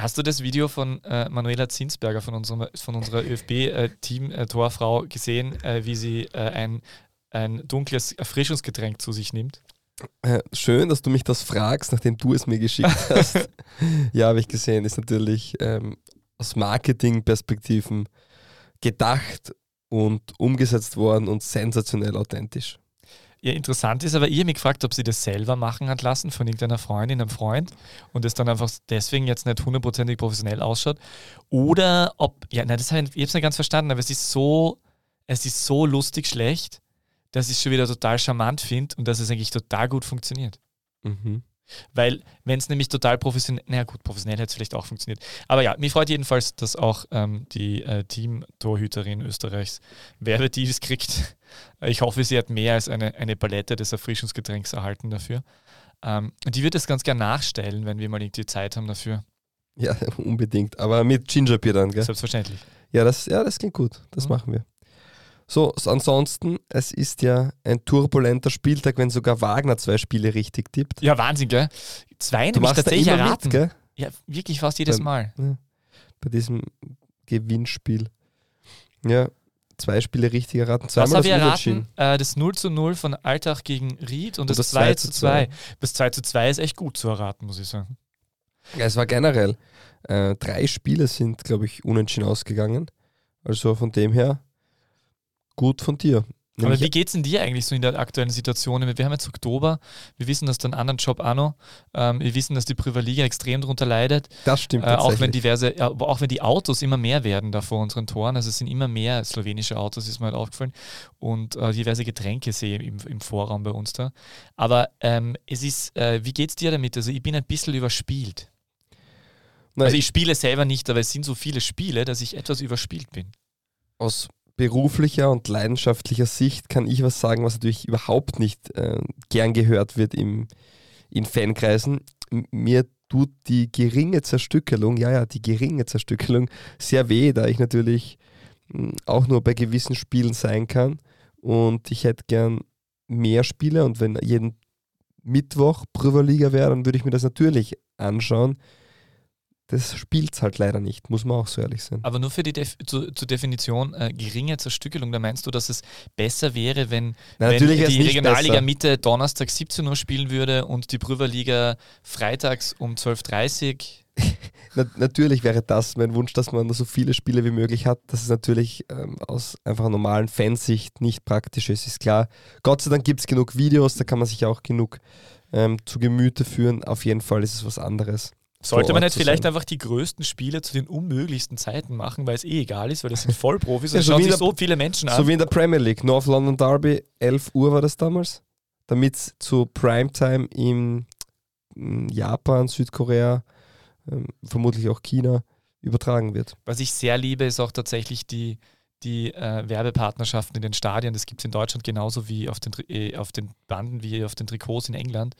Hast du das Video von äh, Manuela Zinsberger, von, unserem, von unserer ÖFB-Team-Torfrau, gesehen, äh, wie sie äh, ein, ein dunkles Erfrischungsgetränk zu sich nimmt? Äh, schön, dass du mich das fragst, nachdem du es mir geschickt hast. ja, habe ich gesehen. Ist natürlich ähm, aus Marketing-Perspektiven gedacht und umgesetzt worden und sensationell authentisch. Ja, interessant ist aber, ihr mich gefragt, ob sie das selber machen hat lassen von irgendeiner Freundin, einem Freund und es dann einfach deswegen jetzt nicht hundertprozentig professionell ausschaut. Oder ob, ja, nein, das habe ich, ich habe nicht ganz verstanden, aber es ist so, es ist so lustig schlecht, dass ich es schon wieder total charmant finde und dass es eigentlich total gut funktioniert. Mhm. Weil, wenn es nämlich total professionell, naja gut, professionell hätte es vielleicht auch funktioniert. Aber ja, mich freut jedenfalls, dass auch ähm, die äh, Team-Torhüterin Österreichs Werbedeals kriegt. Ich hoffe, sie hat mehr als eine, eine Palette des Erfrischungsgetränks erhalten dafür. Ähm, und die wird es ganz gern nachstellen, wenn wir mal irgendwie Zeit haben dafür. Ja, unbedingt. Aber mit Gingerbeer dann, gell? Selbstverständlich. Ja, das, ja, das klingt gut. Das Mhm. machen wir. So, ansonsten, es ist ja ein turbulenter Spieltag, wenn sogar Wagner zwei Spiele richtig tippt. Ja, Wahnsinn, gell? Zwei Du machst da tatsächlich immer erraten. mit, gell? Ja, wirklich fast jedes Beim- Mal. Bei diesem Gewinnspiel. Ja, zwei Spiele richtig erraten. Was Zweimal ich das erraten? Äh, das 0 zu 0 von Alltag gegen Ried und das, das 2 2 zu zu 2. Das 2 zu 2 ist echt gut zu erraten, muss ich sagen. Ja, es war generell. Äh, drei Spiele sind, glaube ich, unentschieden ausgegangen. Also von dem her gut von dir. Aber wie geht es denn dir eigentlich so in der aktuellen Situation? Wir haben jetzt Oktober, wir wissen, dass dein anderen Job auch noch, ähm, wir wissen, dass die Priva-Liga extrem darunter leidet, das stimmt äh, auch wenn diverse, aber auch wenn die Autos immer mehr werden da vor unseren Toren, also es sind immer mehr slowenische Autos, ist mir halt aufgefallen, und äh, diverse Getränke sehe ich im, im Vorraum bei uns da. Aber ähm, es ist, äh, wie geht es dir damit? Also ich bin ein bisschen überspielt. Nein, Also ich spiele selber nicht, aber es sind so viele Spiele, dass ich etwas überspielt bin. aus beruflicher und leidenschaftlicher Sicht kann ich was sagen, was natürlich überhaupt nicht äh, gern gehört wird im, in Fankreisen. Mir tut die geringe Zerstückelung, ja, ja, die geringe Zerstückelung sehr weh, da ich natürlich mh, auch nur bei gewissen Spielen sein kann. Und ich hätte gern mehr Spiele und wenn jeden Mittwoch Prüverliga wäre, dann würde ich mir das natürlich anschauen. Das spielt es halt leider nicht, muss man auch so ehrlich sein. Aber nur für die Def zu, zur Definition äh, geringe Zerstückelung, da meinst du, dass es besser wäre, wenn, Na, wenn die Regionalliga besser. Mitte Donnerstag 17 Uhr spielen würde und die Prüverliga freitags um 12.30 Uhr. Na, natürlich wäre das mein Wunsch, dass man so viele Spiele wie möglich hat. Das ist natürlich ähm, aus einfach normalen Fansicht nicht praktisch ist, ist klar. Gott sei Dank gibt es genug Videos, da kann man sich auch genug ähm, zu Gemüte führen. Auf jeden Fall ist es was anderes. Sollte man nicht zu vielleicht einfach die größten Spiele zu den unmöglichsten Zeiten machen, weil es eh egal ist, weil das sind Vollprofis Ja, und so schauen wie sich in der- so viele Menschen an. So wie in der Premier League, North London Derby, 11 Uhr war das damals, damit es zu Primetime in in Japan, Südkorea, ähm, vermutlich auch China übertragen wird. Was ich sehr liebe, ist auch tatsächlich die, die äh, Werbepartnerschaften in den Stadien. Das gibt es in Deutschland genauso wie auf den, äh, auf den Banden, wie auf den Trikots in England,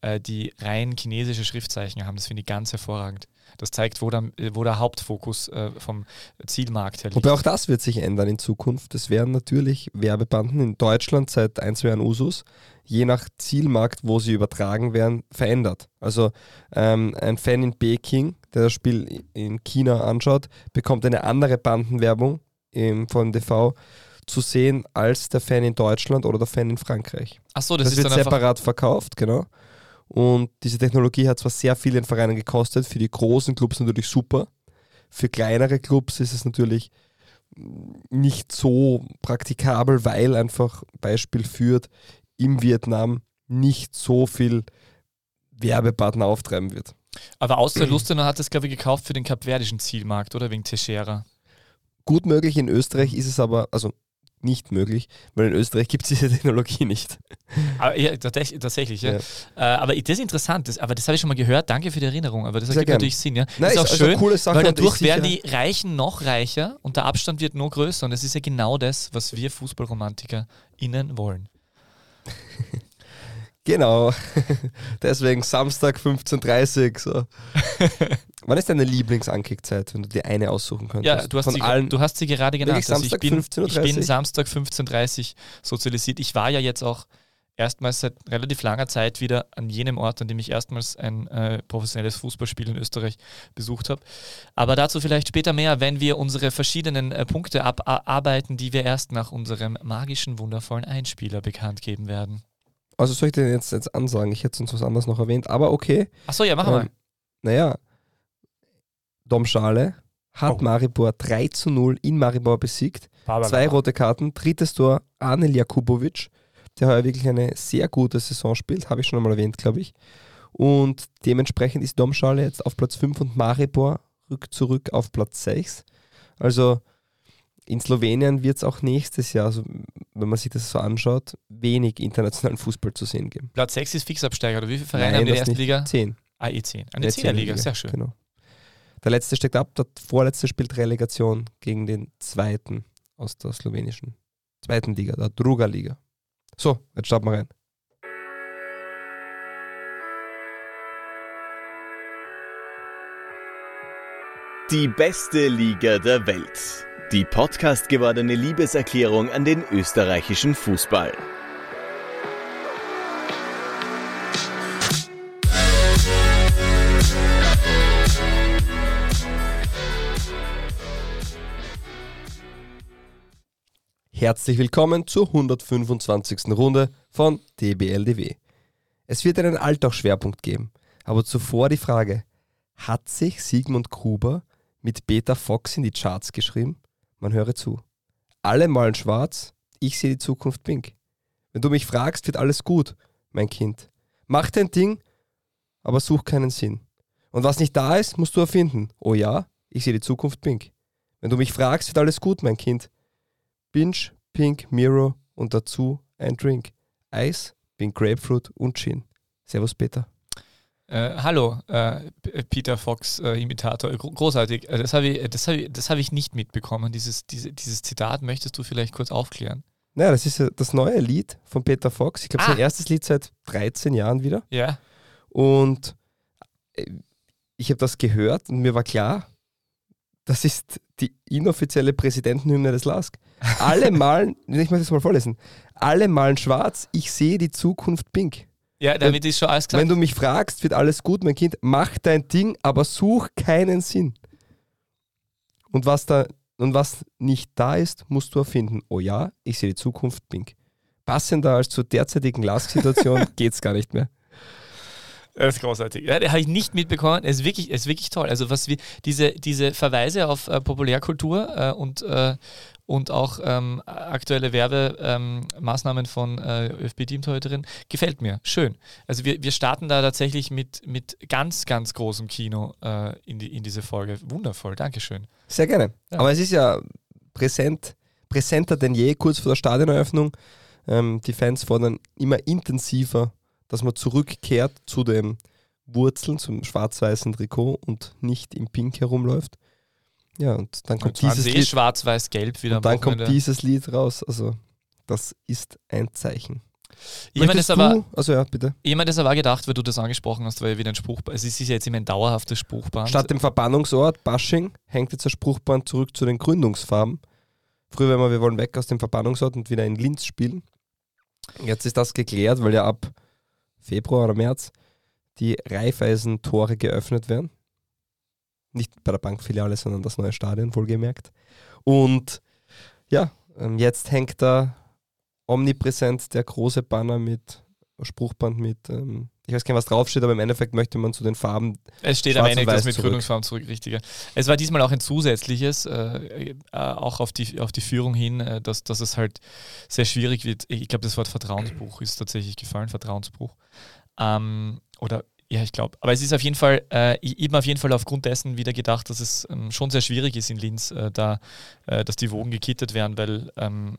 äh, die rein chinesische Schriftzeichen haben. Das finde ich ganz hervorragend. Das zeigt, wo der, äh, wo der Hauptfokus äh, vom Zielmarkt her liegt. Wobei auch das wird sich ändern in Zukunft. Es werden natürlich Werbebanden in Deutschland seit ein, zwei Jahren Usus, je nach Zielmarkt, wo sie übertragen werden, verändert. Also ähm, ein Fan in Peking, der das Spiel in China anschaut, bekommt eine andere Bandenwerbung im, von TV zu sehen als der Fan in Deutschland oder der Fan in Frankreich. Achso, das, Das, ist wird separat verkauft, genau. Und diese Technologie hat zwar sehr viel in Vereinen gekostet, für die großen Clubs natürlich super. Für kleinere Clubs ist es natürlich nicht so praktikabel, weil einfach Beispiel führt, im Vietnam nicht so viel Werbepartner auftreiben wird. Aber außer Lustenau hat es, glaube ich, gekauft für den kapverdischen Zielmarkt, oder? Wegen Teixeira. Gut möglich, in Österreich ist es aber, also nicht möglich, weil in Österreich gibt es diese Technologie nicht. Aber, ja, tatsächlich, tatsächlich ja. Ja. Äh, aber das ist interessant, das, aber das habe ich schon mal gehört. Danke für die Erinnerung. Aber das Sehr ergibt gern. natürlich Sinn. Ja. Nein, ist auch also schön, coole Sache weil dadurch ist werden die Reichen noch reicher und der Abstand wird noch größer. Und das ist ja genau das, was wir FußballromantikerInnen wollen. Genau. Deswegen Samstag 15.30 Uhr. So. Wann ist deine Lieblingsankickzeit, wenn du dir eine aussuchen könntest? Ja, du hast, Von sie, allen. du hast sie gerade genannt. Wirklich Also ich, Samstag bin, 15.30 ich bin Samstag 15.30 Uhr sozialisiert. Ich war ja jetzt auch erstmals seit relativ langer Zeit wieder an jenem Ort, an dem ich erstmals ein äh, professionelles Fußballspiel in Österreich besucht habe. Aber dazu vielleicht später mehr, wenn wir unsere verschiedenen äh, Punkte abarbeiten, die wir erst nach unserem magischen, wundervollen Einspieler bekannt geben werden. Also soll ich den jetzt, jetzt ansagen? Ich hätte uns was anderes noch erwähnt, aber okay. Achso, ja, machen ähm, wir. Naja, Domschale hat oh. Maribor 3 zu 0 in Maribor besiegt. Zwei rote Karten, drittes Tor Anel Jakubovic der heuer wirklich eine sehr gute Saison spielt, habe ich schon einmal erwähnt, glaube ich. Und dementsprechend ist Domschale jetzt auf Platz 5 und Maribor rückt zurück auf Platz 6. Also in Slowenien wird es auch nächstes Jahr, also wenn man sich das so anschaut, wenig internationalen Fußball zu sehen geben. Platz 6 ist Fixabsteiger, oder wie viele Vereine Nein, haben in der ersten Liga? 10. Ah, e 10. Eine 10er Liga, sehr schön. Genau. Der letzte steckt ab, der vorletzte spielt Relegation gegen den zweiten aus der slowenischen zweiten Liga, der Druga Liga. So, jetzt starten wir rein. Die beste Liga der Welt. Die Podcast gewordene Liebeserklärung an den österreichischen Fußball. Herzlich willkommen zur 125. Runde von DBLDW. Es wird einen Alltagsschwerpunkt geben, aber zuvor die Frage, hat sich Sigmund Gruber mit Beta Fox in die Charts geschrieben? Man höre zu. Alle malen schwarz, ich sehe die Zukunft pink. Wenn du mich fragst, wird alles gut, mein Kind. Mach dein Ding, aber such keinen Sinn. Und was nicht da ist, musst du erfinden. Oh ja, ich sehe die Zukunft pink. Wenn du mich fragst, wird alles gut, mein Kind. Binge, Pink, Miro und dazu ein Drink. Eis, Pink Grapefruit und Gin. Servus, Peter. Äh, hallo, äh, Peter Fox, äh, Imitator. Großartig. Äh, das habe ich, das hab ich, das hab ich nicht mitbekommen. Dieses, diese, dieses Zitat möchtest du vielleicht kurz aufklären? Naja, das ist das neue Lied von Peter Fox. Ich glaube, ah. sein erstes Lied seit 13 Jahren wieder. Ja. Und äh, ich habe das gehört und mir war klar, das ist die inoffizielle Präsidentenhymne des LASK. Alle malen, ich möchte das mal vorlesen, alle malen schwarz, ich sehe die Zukunft pink. Ja, damit ist schon alles klar. Wenn du mich fragst, wird alles gut, mein Kind, mach dein Ding, aber such keinen Sinn. Und was da und was nicht da ist, musst du erfinden. Oh ja, ich sehe die Zukunft pink. Passender als zur derzeitigen LASK-Situation geht es gar nicht mehr. Das ist großartig. Ja, habe ich nicht mitbekommen. Es ist wirklich, es ist wirklich toll. Also was wir, diese, diese Verweise auf äh, Populärkultur äh, und, äh, und auch ähm, aktuelle Werbemaßnahmen ähm, von äh, ÖFB-Teamtorhüterin gefällt mir. Schön. Also wir, wir starten da tatsächlich mit, mit ganz, ganz großem Kino äh, in, die, in diese Folge. Wundervoll, Dankeschön. Sehr gerne. Ja. Aber es ist ja präsent, präsenter denn je, kurz vor der Stadioneröffnung. Ähm, die Fans fordern immer intensiver dass man zurückkehrt zu den Wurzeln, zum schwarz-weißen Trikot und nicht im Pink herumläuft. Ja, und dann kommt und dieses Lied. schwarz-weiß-gelb wieder. Und dann kommt dieses Lied raus. Also, das ist ein Zeichen. Jemand ist, aber, also ja, bitte. jemand ist aber gedacht, weil du das angesprochen hast, weil wieder ein Spruchband, es ist ja jetzt immer ein dauerhaftes Spruchband. Statt dem Verbannungsort Bashing hängt jetzt das Spruchband zurück zu den Gründungsfarben. Früher wenn wir, wir wollen weg aus dem Verbannungsort und wieder in Linz spielen. Jetzt ist das geklärt, weil ja ab Februar oder März die Raiffeisen-Tore geöffnet werden. Nicht bei der Bankfiliale, sondern das neue Stadion, wohlgemerkt. Und ja, ähm, jetzt hängt da omnipräsent der große Banner mit Spruchband mit, ähm, ich weiß gar nicht, was draufsteht, aber im Endeffekt möchte man zu den Farben. Es steht am Ende das mit zurück. Gründungsfarben zurück, richtiger. Es war diesmal auch ein zusätzliches, äh, äh, auch auf die, auf die Führung hin, äh, dass, dass es halt sehr schwierig wird. Ich glaube, das Wort Vertrauensbruch ist tatsächlich gefallen, Vertrauensbruch. Ähm, oder ja, ich glaube. Aber es ist auf jeden Fall, äh, eben auf jeden Fall aufgrund dessen wieder gedacht, dass es ähm, schon sehr schwierig ist in Linz, äh, da, äh, dass die Wogen gekittet werden, weil ähm,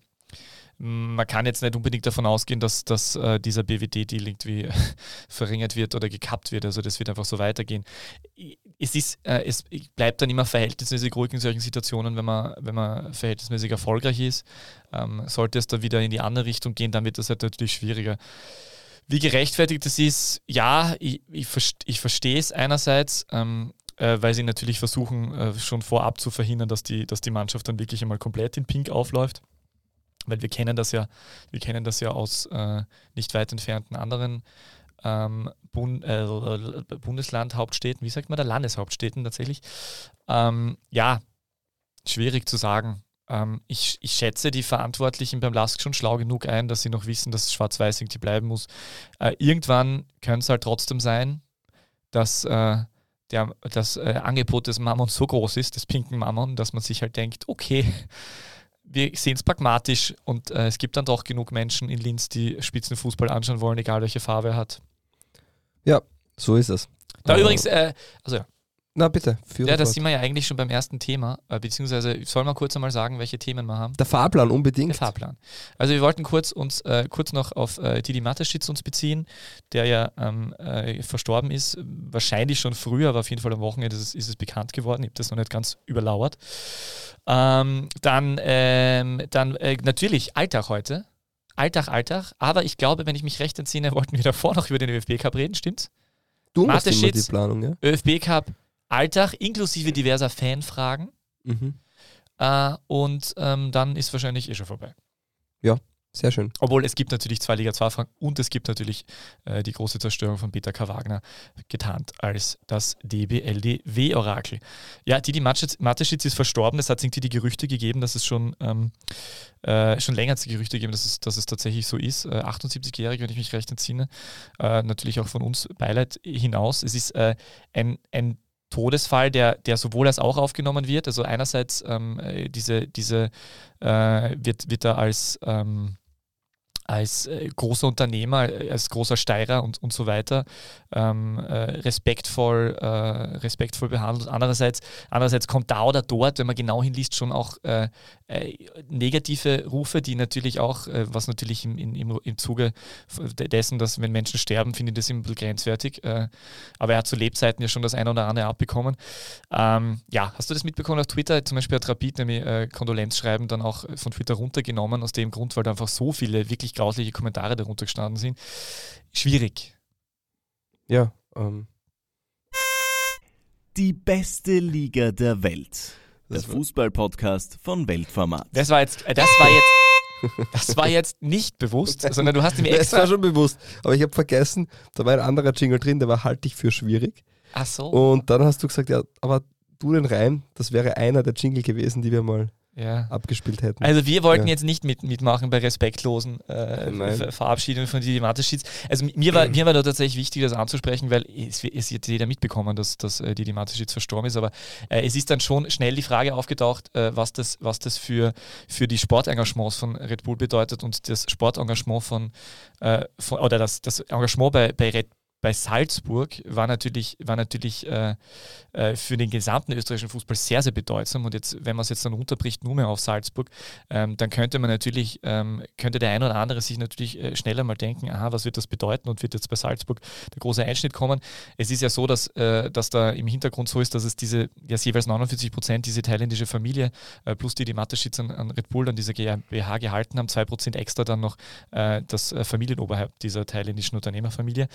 man kann jetzt nicht unbedingt davon ausgehen, dass, dass äh, dieser BWD-Deal irgendwie verringert wird oder gekappt wird. Also das wird einfach so weitergehen. Es, ist, äh, es bleibt dann immer verhältnismäßig ruhig in solchen Situationen, wenn man, wenn man verhältnismäßig erfolgreich ist. Ähm, sollte es da wieder in die andere Richtung gehen, dann wird das halt natürlich schwieriger. Wie gerechtfertigt das ist, ja, ich, ich, ich verstehe es einerseits, ähm, äh, weil sie natürlich versuchen, äh, schon vorab zu verhindern, dass die, dass die Mannschaft dann wirklich einmal komplett in Pink aufläuft. weil wir kennen das ja, wir kennen das ja aus äh, nicht weit entfernten anderen ähm, Bund, äh, Bundeslandhauptstädten, wie sagt man da, Landeshauptstädten tatsächlich. Ähm, ja, schwierig zu sagen. Ähm, ich, ich schätze die Verantwortlichen beim LASK schon schlau genug ein, dass sie noch wissen, dass Schwarz-Weiß irgendwie bleiben muss. Äh, irgendwann könnte es halt trotzdem sein, dass äh, der, das äh, Angebot des Mammon so groß ist, des pinken Mammon, dass man sich halt denkt, okay, wir sehen es pragmatisch und äh, es gibt dann doch genug Menschen in Linz, die Spitzenfußball anschauen wollen, egal welche Farbe er hat. Ja, so ist es. Da übrigens, äh, also ja, Na bitte, ja, das sind wir ja eigentlich schon beim ersten Thema, äh, beziehungsweise soll man kurz einmal sagen, welche Themen wir haben. Der Fahrplan unbedingt. Der Fahrplan. Also wir wollten kurz uns äh, kurz noch auf äh, Didi Mateschitz uns beziehen, der ja ähm, äh, verstorben ist, wahrscheinlich schon früher, aber auf jeden Fall am Wochenende ist es, ist es bekannt geworden. Ich habe das noch nicht ganz überlauert. Ähm, dann ähm, dann äh, natürlich Alltag heute. Alltag, Alltag. Aber ich glaube, wenn ich mich recht entsinne, wollten wir davor noch über den ÖFB Cup reden, stimmt's? Du machst immer die. Planung, ja? ÖFB Cup Alltag inklusive diverser Fanfragen. Mhm. Äh, und ähm, dann ist wahrscheinlich eh schon vorbei. Sehr schön. Obwohl es gibt natürlich zwei Liga 2 Fragen und es gibt natürlich äh, die große Zerstörung von Peter K. Wagner, getarnt als das DBLDW-Orakel. Ja, Didi Mateschitz ist verstorben. Es hat irgendwie die Gerüchte gegeben, dass es schon, ähm, äh, schon länger die Gerüchte gegeben, dass es, dass es tatsächlich so ist. Äh, 78-jährig, wenn ich mich recht entsinne. Äh, natürlich auch von uns Beileid hinaus. Es ist äh, ein, ein Todesfall, der, der sowohl als auch aufgenommen wird. Also einerseits ähm, äh, diese, diese äh, wird, wird er als ähm, als äh, großer Unternehmer, äh, als großer Steirer und, und so weiter ähm, äh, respektvoll, äh, respektvoll behandelt. Andererseits, andererseits kommt da oder dort, wenn man genau hinliest, schon auch äh, äh, negative Rufe, die natürlich auch, was natürlich im, im, im, Zuge dessen, dass wenn Menschen sterben, finde ich das immer ein bisschen grenzwertig. Aber er hat zu Lebzeiten ja schon das eine oder andere abbekommen. Ähm, ja, hast du das mitbekommen auf Twitter? Zum Beispiel hat Rapid nämlich Kondolenzschreiben dann auch von Twitter runtergenommen, aus dem Grund, weil da einfach so viele wirklich grausliche Kommentare darunter gestanden sind. Schwierig. Ja, ähm, Die beste Liga der Welt. Der Das war- Fußball-Podcast von Weltformat. Das war jetzt, äh, das war jetzt, das war jetzt nicht bewusst, sondern du hast mir es war extra. schon bewusst. Aber ich habe vergessen, da war ein anderer Jingle drin, der war halte ich für schwierig. Ach so. Und dann hast du gesagt, ja, aber du den rein, das wäre einer der Jingle gewesen, die wir mal Ja. abgespielt hätten. Also wir wollten Ja. jetzt nicht mit, mitmachen bei respektlosen äh, Verabschiedungen von Didi Mateschitz. Also mir war, mir war da tatsächlich wichtig, das anzusprechen, weil es, es hat jeder mitbekommen, dass, dass äh, Didi Mateschitz verstorben ist, aber äh, es ist dann schon schnell die Frage aufgetaucht, äh, was das, was das für, für die Sportengagements von Red Bull bedeutet und das Sportengagement von, äh, von oder das, das Engagement bei, bei Red bei Salzburg war natürlich, war natürlich äh, äh, für den gesamten österreichischen Fußball sehr, sehr bedeutsam. Und jetzt, wenn man es jetzt dann runterbricht, nur mehr auf Salzburg, ähm, dann könnte man natürlich, ähm, könnte der ein oder andere sich natürlich äh, schneller mal denken, aha, was wird das bedeuten und wird jetzt bei Salzburg der große Einschnitt kommen. Es ist ja so, dass, äh, dass da im Hintergrund so ist, dass es diese, ja, jeweils 49 Prozent diese thailändische Familie äh, plus die, die Mateschitz an, an Red Bull dann diese GmbH gehalten haben, 2 Prozent extra dann noch äh, das äh, Familienoberhaupt dieser thailändischen Unternehmerfamilie.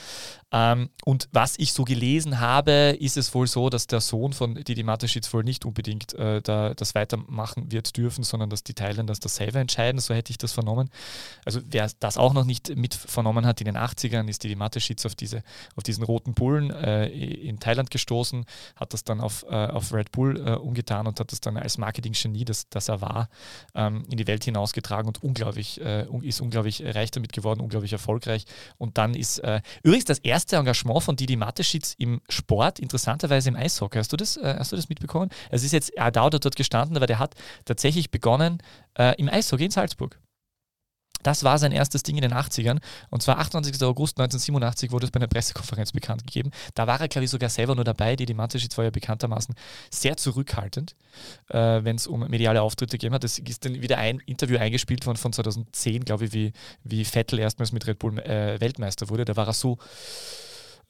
Ähm, und was ich so gelesen habe, ist es wohl so, dass der Sohn von Didi Mateschitz wohl nicht unbedingt äh, da, das weitermachen wird dürfen, sondern dass die Thailänder das selber entscheiden. So hätte ich das vernommen. Also wer das auch noch nicht mit vernommen hat, in den 80ern ist Didi Mateschitz auf, diese, auf diesen roten Bullen äh, in Thailand gestoßen, hat das dann auf, äh, auf Red Bull äh, umgetan und hat das dann als Marketing-Genie, das, das er war, ähm, in die Welt hinausgetragen und unglaublich, äh, ist unglaublich reich damit geworden, unglaublich erfolgreich. Und dann ist äh, übrigens das erste Engagement von Didi Mateschitz im Sport, interessanterweise im Eishockey. Hast du das, äh, hast du das mitbekommen? Es ist jetzt, er dauert dort gestanden, aber der hat tatsächlich begonnen äh, im Eishockey in Salzburg. Das war sein erstes Ding in den 80ern. Und zwar 28. August 1987 wurde es bei einer Pressekonferenz bekannt gegeben. Da war er, glaube ich, sogar selber nur dabei. Didi Mateschitz war ja bekanntermaßen sehr zurückhaltend, äh, wenn es um mediale Auftritte gegeben hat. Es ist dann wieder ein Interview eingespielt worden von 2010, glaube ich, wie, wie Vettel erstmals mit Red Bull äh, Weltmeister wurde. Da war er so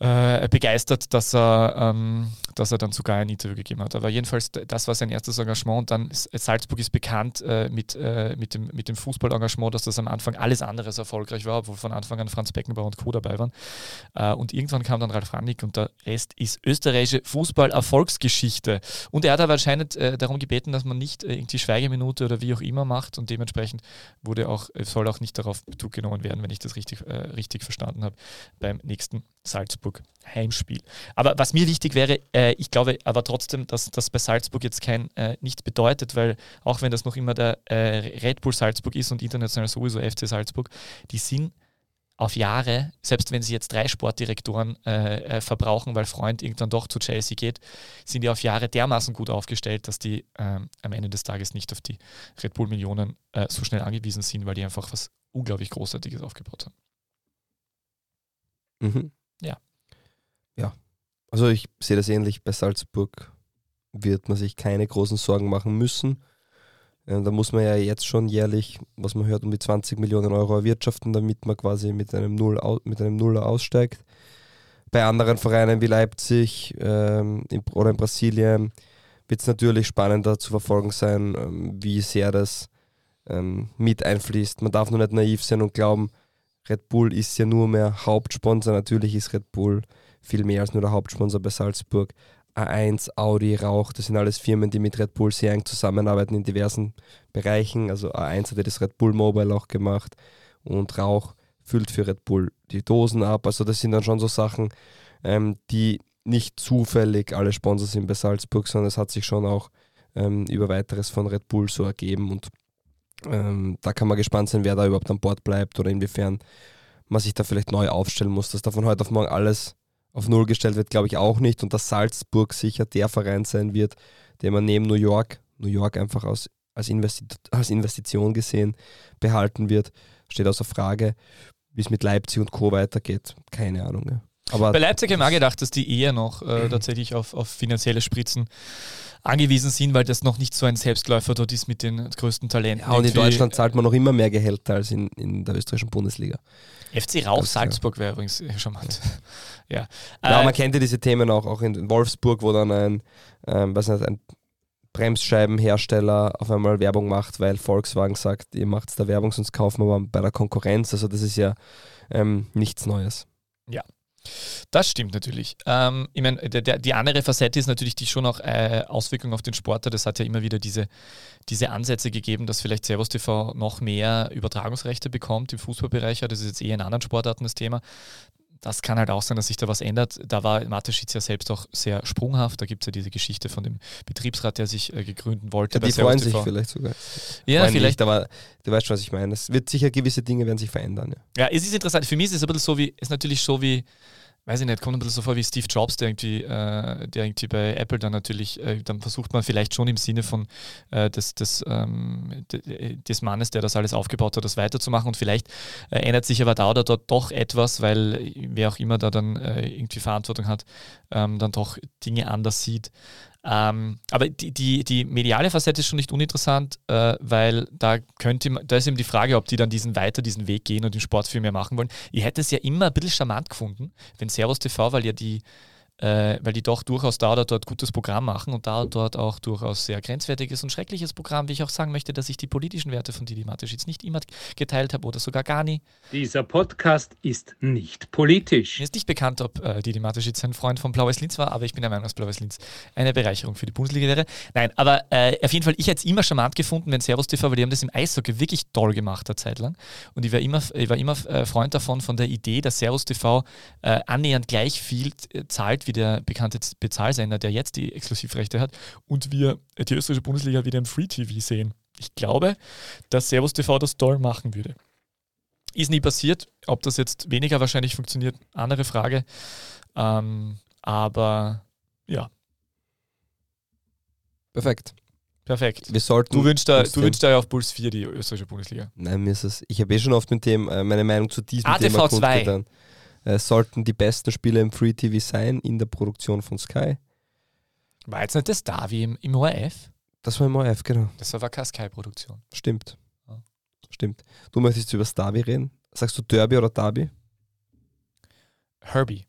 äh, begeistert, dass er, ähm, dass er dann sogar ein Interview gegeben hat. Aber jedenfalls, das war sein erstes Engagement. Und dann ist, Salzburg ist bekannt äh, mit, äh, mit, dem, mit dem Fußballengagement, dass das am Anfang alles andere erfolgreich war, obwohl von Anfang an Franz Beckenbauer und Co. dabei waren. Äh, und irgendwann kam dann Ralf Rannig und der Rest ist österreichische Fußball-Erfolgsgeschichte. Und er hat aber anscheinend äh, darum gebeten, dass man nicht äh, irgendwie Schweigeminute oder wie auch immer macht und dementsprechend wurde auch, soll auch nicht darauf Bezug genommen werden, wenn ich das richtig, richtig verstanden habe, beim nächsten Salzburg Heimspiel. Aber was mir wichtig wäre, äh, ich glaube aber trotzdem, dass das bei Salzburg jetzt kein äh, nichts bedeutet, weil auch wenn das noch immer der äh, Red Bull Salzburg ist und international sowieso FC Salzburg, die sind auf Jahre, selbst wenn sie jetzt drei Sportdirektoren äh, äh, verbrauchen, weil Freund irgendwann doch zu Chelsea geht, sind die auf Jahre dermaßen gut aufgestellt, dass die ähm, am Ende des Tages nicht auf die Red Bull Millionen äh, so schnell angewiesen sind, weil die einfach was unglaublich Großartiges aufgebaut haben. Mhm. Ja. Ja. Also ich sehe das ähnlich. Bei Salzburg wird man sich keine großen Sorgen machen müssen. Äh, da muss man ja jetzt schon jährlich, was man hört, um die 20 Millionen Euro erwirtschaften, damit man quasi mit einem, Null, mit einem Nuller aussteigt. Bei anderen Vereinen wie Leipzig ähm, in, oder in Brasilien wird es natürlich spannender zu verfolgen sein, ähm, wie sehr das ähm, mit einfließt. Man darf nur nicht naiv sein und glauben, Red Bull ist ja nur mehr Hauptsponsor. Natürlich ist Red Bull viel mehr als nur der Hauptsponsor bei Salzburg. A1, Audi, Rauch, das sind alles Firmen, die mit Red Bull sehr eng zusammenarbeiten in diversen Bereichen. Also A1 hat ja das Red Bull Mobile auch gemacht und Rauch füllt für Red Bull die Dosen ab. Also das sind dann schon so Sachen, ähm, die nicht zufällig alle Sponsor sind bei Salzburg, sondern es hat sich schon auch ähm, über weiteres von Red Bull so ergeben und ähm, da kann man gespannt sein, wer da überhaupt an Bord bleibt oder inwiefern man sich da vielleicht neu aufstellen muss. Dass da von heute auf morgen alles auf Null gestellt wird, glaube ich auch nicht. Und dass Salzburg sicher der Verein sein wird, den man neben New York, New York einfach als, als, Investi als Investition gesehen behalten wird, steht außer Frage. Wie es mit Leipzig und Co. weitergeht, keine Ahnung. Ja. Aber Bei Leipzig habe ich auch gedacht, dass die eher noch äh, tatsächlich auf, auf finanzielle Spritzen angewiesen sind, weil das noch nicht so ein Selbstläufer dort ist mit den größten Talenten. Ja, und in Deutschland zahlt man noch immer mehr Gehälter als in, in der österreichischen Bundesliga. FC Rauch das, Salzburg wäre übrigens charmant. ja. ja, äh, man kennt ja diese Themen auch, auch in Wolfsburg, wo dann ein, ähm, was nicht, ein Bremsscheibenhersteller auf einmal Werbung macht, weil Volkswagen sagt, ihr macht da Werbung, sonst kaufen wir bei der Konkurrenz. Also das ist ja ähm, nichts Neues. Ja, das stimmt natürlich. Ähm, ich meine, die andere Facette ist natürlich die schon auch äh, Auswirkung auf den Sportler. Das hat ja immer wieder diese, diese Ansätze gegeben, dass vielleicht Servus TV noch mehr Übertragungsrechte bekommt im Fußballbereich. Das ist jetzt eher in anderen Sportarten das Thema. Das kann halt auch sein, dass sich da was ändert. Da war Mateschitz ja selbst auch sehr sprunghaft. Da gibt es ja diese Geschichte von dem Betriebsrat, der sich äh, gegründen wollte. Ja, die freuen sich vielleicht sogar. Ja, freuen vielleicht. aber du weißt schon, was ich meine. Es wird sicher gewisse Dinge werden sich verändern. Ja. ja, es ist interessant. Für mich ist es ein bisschen so wie, ist natürlich so wie, weiß ich nicht, kommt ein bisschen so vor wie Steve Jobs, der irgendwie, äh, der irgendwie bei Apple dann natürlich, äh, dann versucht man vielleicht schon im Sinne von äh, des, des, ähm, des Mannes, der das alles aufgebaut hat, das weiterzumachen und vielleicht äh, ändert sich aber da oder dort doch etwas, weil wer auch immer da dann äh, irgendwie Verantwortung hat, ähm, dann doch Dinge anders sieht. Ähm, aber die, die, die mediale Facette ist schon nicht uninteressant, äh, weil da könnte da ist eben die Frage, ob die dann diesen weiter diesen Weg gehen und den Sport viel mehr machen wollen. Ich hätte es ja immer ein bisschen charmant gefunden, wenn Servus TV, weil ja die äh, weil die doch durchaus da oder dort gutes Programm machen und da oder dort auch durchaus sehr grenzwertiges und schreckliches Programm, wie ich auch sagen möchte, dass ich die politischen Werte von Didi Mateschitz nicht immer geteilt habe oder sogar gar nie. Dieser Podcast ist nicht politisch. Mir ist nicht bekannt, ob äh, Didi Mateschitz ein Freund von Blaues Linz war, aber ich bin der Meinung, dass Blaues Linz eine Bereicherung für die Bundesliga wäre. Nein, aber äh, auf jeden Fall, ich hätte es immer charmant gefunden, wenn Servus TV, weil die haben das im Eishockey wirklich toll gemacht, eine Zeit lang. Und ich war immer, ich war immer äh, Freund davon, von der Idee, dass Servus TV äh, annähernd gleich viel äh, zahlt wie der bekannte Bezahlsender, der jetzt die Exklusivrechte hat, und wir die österreichische Bundesliga wieder im Free TV sehen. Ich glaube, dass Servus TV das toll machen würde. Ist nie passiert. Ob das jetzt weniger wahrscheinlich funktioniert, andere Frage. Ähm, aber ja. Perfekt. Perfekt. Wir sollten du wünschst da, du wünschst da ja auf Puls 4 die österreichische Bundesliga. Nein, mir ist es. Ich habe eh schon oft mit dem äh, meine Meinung zu diesem ATV Thema kundgetan äh, sollten die besten Spiele im Free TV sein in der Produktion von Sky. War jetzt nicht das Davi im, im ORF? Das war im ORF, genau. Das war keine Sky-Produktion. Stimmt. Ja. Stimmt. Du möchtest über das Derby reden. Sagst du Derby oder Derby? Herbie.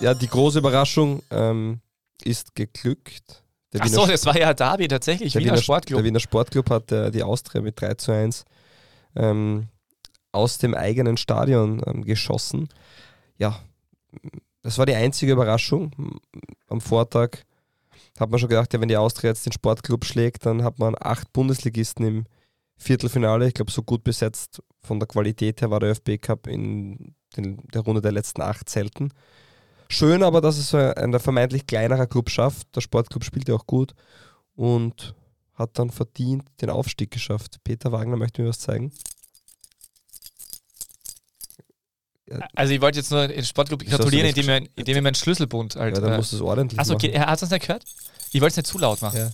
ja, die große Überraschung ähm, ist geglückt. Der Ach Wiener so, das war ja Derby tatsächlich, der Wiener, Sportclub. Der Wiener Sportclub hat äh, die Austria mit 3 zu 1 ähm, aus dem eigenen Stadion ähm, geschossen. Ja, das war die einzige Überraschung. Am Vortag hat man schon gedacht, ja, wenn die Austria jetzt den Sportclub schlägt, dann hat man acht Bundesligisten im Viertelfinale. Ich glaube, so gut besetzt von der Qualität her war der ÖFB Cup in den, der Runde der letzten acht selten. Schön aber, dass es ein vermeintlich kleinerer Club schafft. Der Sportclub spielt ja auch gut und hat dann verdient den Aufstieg geschafft. Peter Wagner möchte mir was zeigen. Also ich wollte jetzt nur den Sportclub gratulieren, indem er, indem meinen Schlüsselbund halt. Ja, dann äh, musst du es ordentlich Achso, okay, er hat es nicht gehört? Ich wollte es nicht zu laut machen. Ja.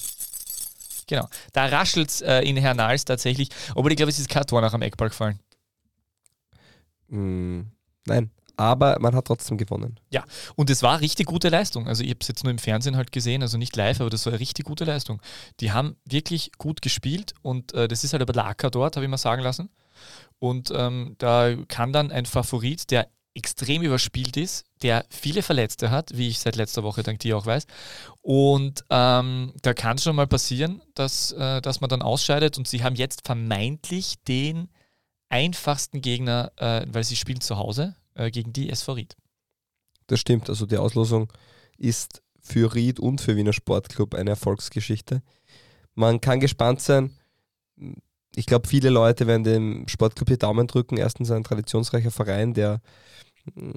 Genau. Da raschelt es äh, in Hernals tatsächlich. Aber ich glaube, es ist kein Tor nach am Eckball gefallen. Mm, nein, aber man hat trotzdem gewonnen. Ja, und es war richtig gute Leistung. Also ich habe es jetzt nur im Fernsehen halt gesehen, also nicht live, aber das war eine richtig gute Leistung. Die haben wirklich gut gespielt und äh, das ist halt aber Laker dort, habe ich mal sagen lassen. Und ähm, da kann dann ein Favorit, der extrem überspielt ist, der viele Verletzte hat, wie ich seit letzter Woche dank dir auch weiß. Und ähm, da kann es schon mal passieren, dass, äh, dass man dann ausscheidet und sie haben jetzt vermeintlich den einfachsten Gegner, äh, weil sie spielen zu Hause äh, gegen die SV Ried. Das stimmt, also die Auslosung ist für Ried und für Wiener Sportclub eine Erfolgsgeschichte. Man kann gespannt sein, ich glaube, viele Leute werden dem Sportclub die Daumen drücken. Erstens ein traditionsreicher Verein, der mm,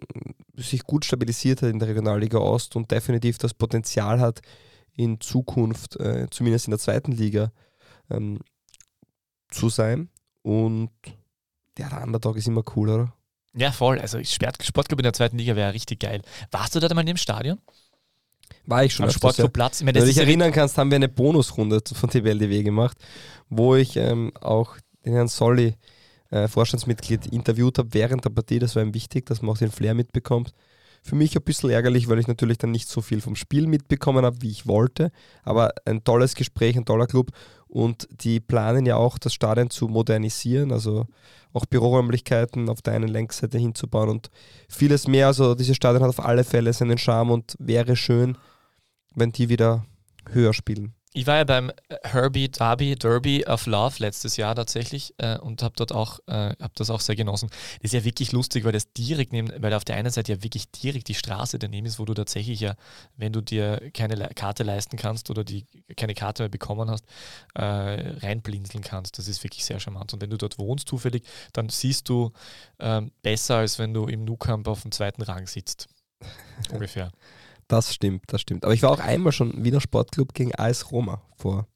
sich gut stabilisiert hat in der Regionalliga Ost und definitiv das Potenzial hat, in Zukunft, äh, zumindest in der zweiten Liga, ähm, zu sein. Und der Underdog ist immer cool, oder? Ja, voll. Also Sportclub in der zweiten Liga wäre richtig geil. Warst du da mal in dem Stadion? War ich schon. Am Sportclubplatz. Ja. Wenn du dich erinnern kannst, haben wir eine Bonusrunde von TBLDW gemacht, wo ich ähm, auch den Herrn Solly, äh, Vorstandsmitglied, interviewt habe während der Partie. Das war ihm wichtig, dass man auch den Flair mitbekommt. Für mich ein bisschen ärgerlich, weil ich natürlich dann nicht so viel vom Spiel mitbekommen habe, wie ich wollte. Aber ein tolles Gespräch, ein toller Club. Und die planen ja auch, das Stadion zu modernisieren, also auch Büroräumlichkeiten auf der einen Längsseite hinzubauen und vieles mehr. Also dieses Stadion hat auf alle Fälle seinen Charme und wäre schön, wenn die wieder höher spielen. Ich war ja beim Herbie Derby, Derby of Love letztes Jahr tatsächlich äh, und habe dort auch, äh, habe das auch sehr genossen. Das ist ja wirklich lustig, weil das direkt neben, weil auf der einen Seite ja wirklich direkt die Straße daneben ist, wo du tatsächlich ja, wenn du dir keine Le Karte leisten kannst oder die keine Karte mehr bekommen hast, äh, reinblinzeln kannst. Das ist wirklich sehr charmant. Und wenn du dort wohnst zufällig, dann siehst du ähm, besser, als wenn du im Nou-Camp auf dem zweiten Rang sitzt. Ungefähr. Das stimmt, das stimmt. Aber ich war auch einmal schon Wiener Sportclub gegen AS Roma vor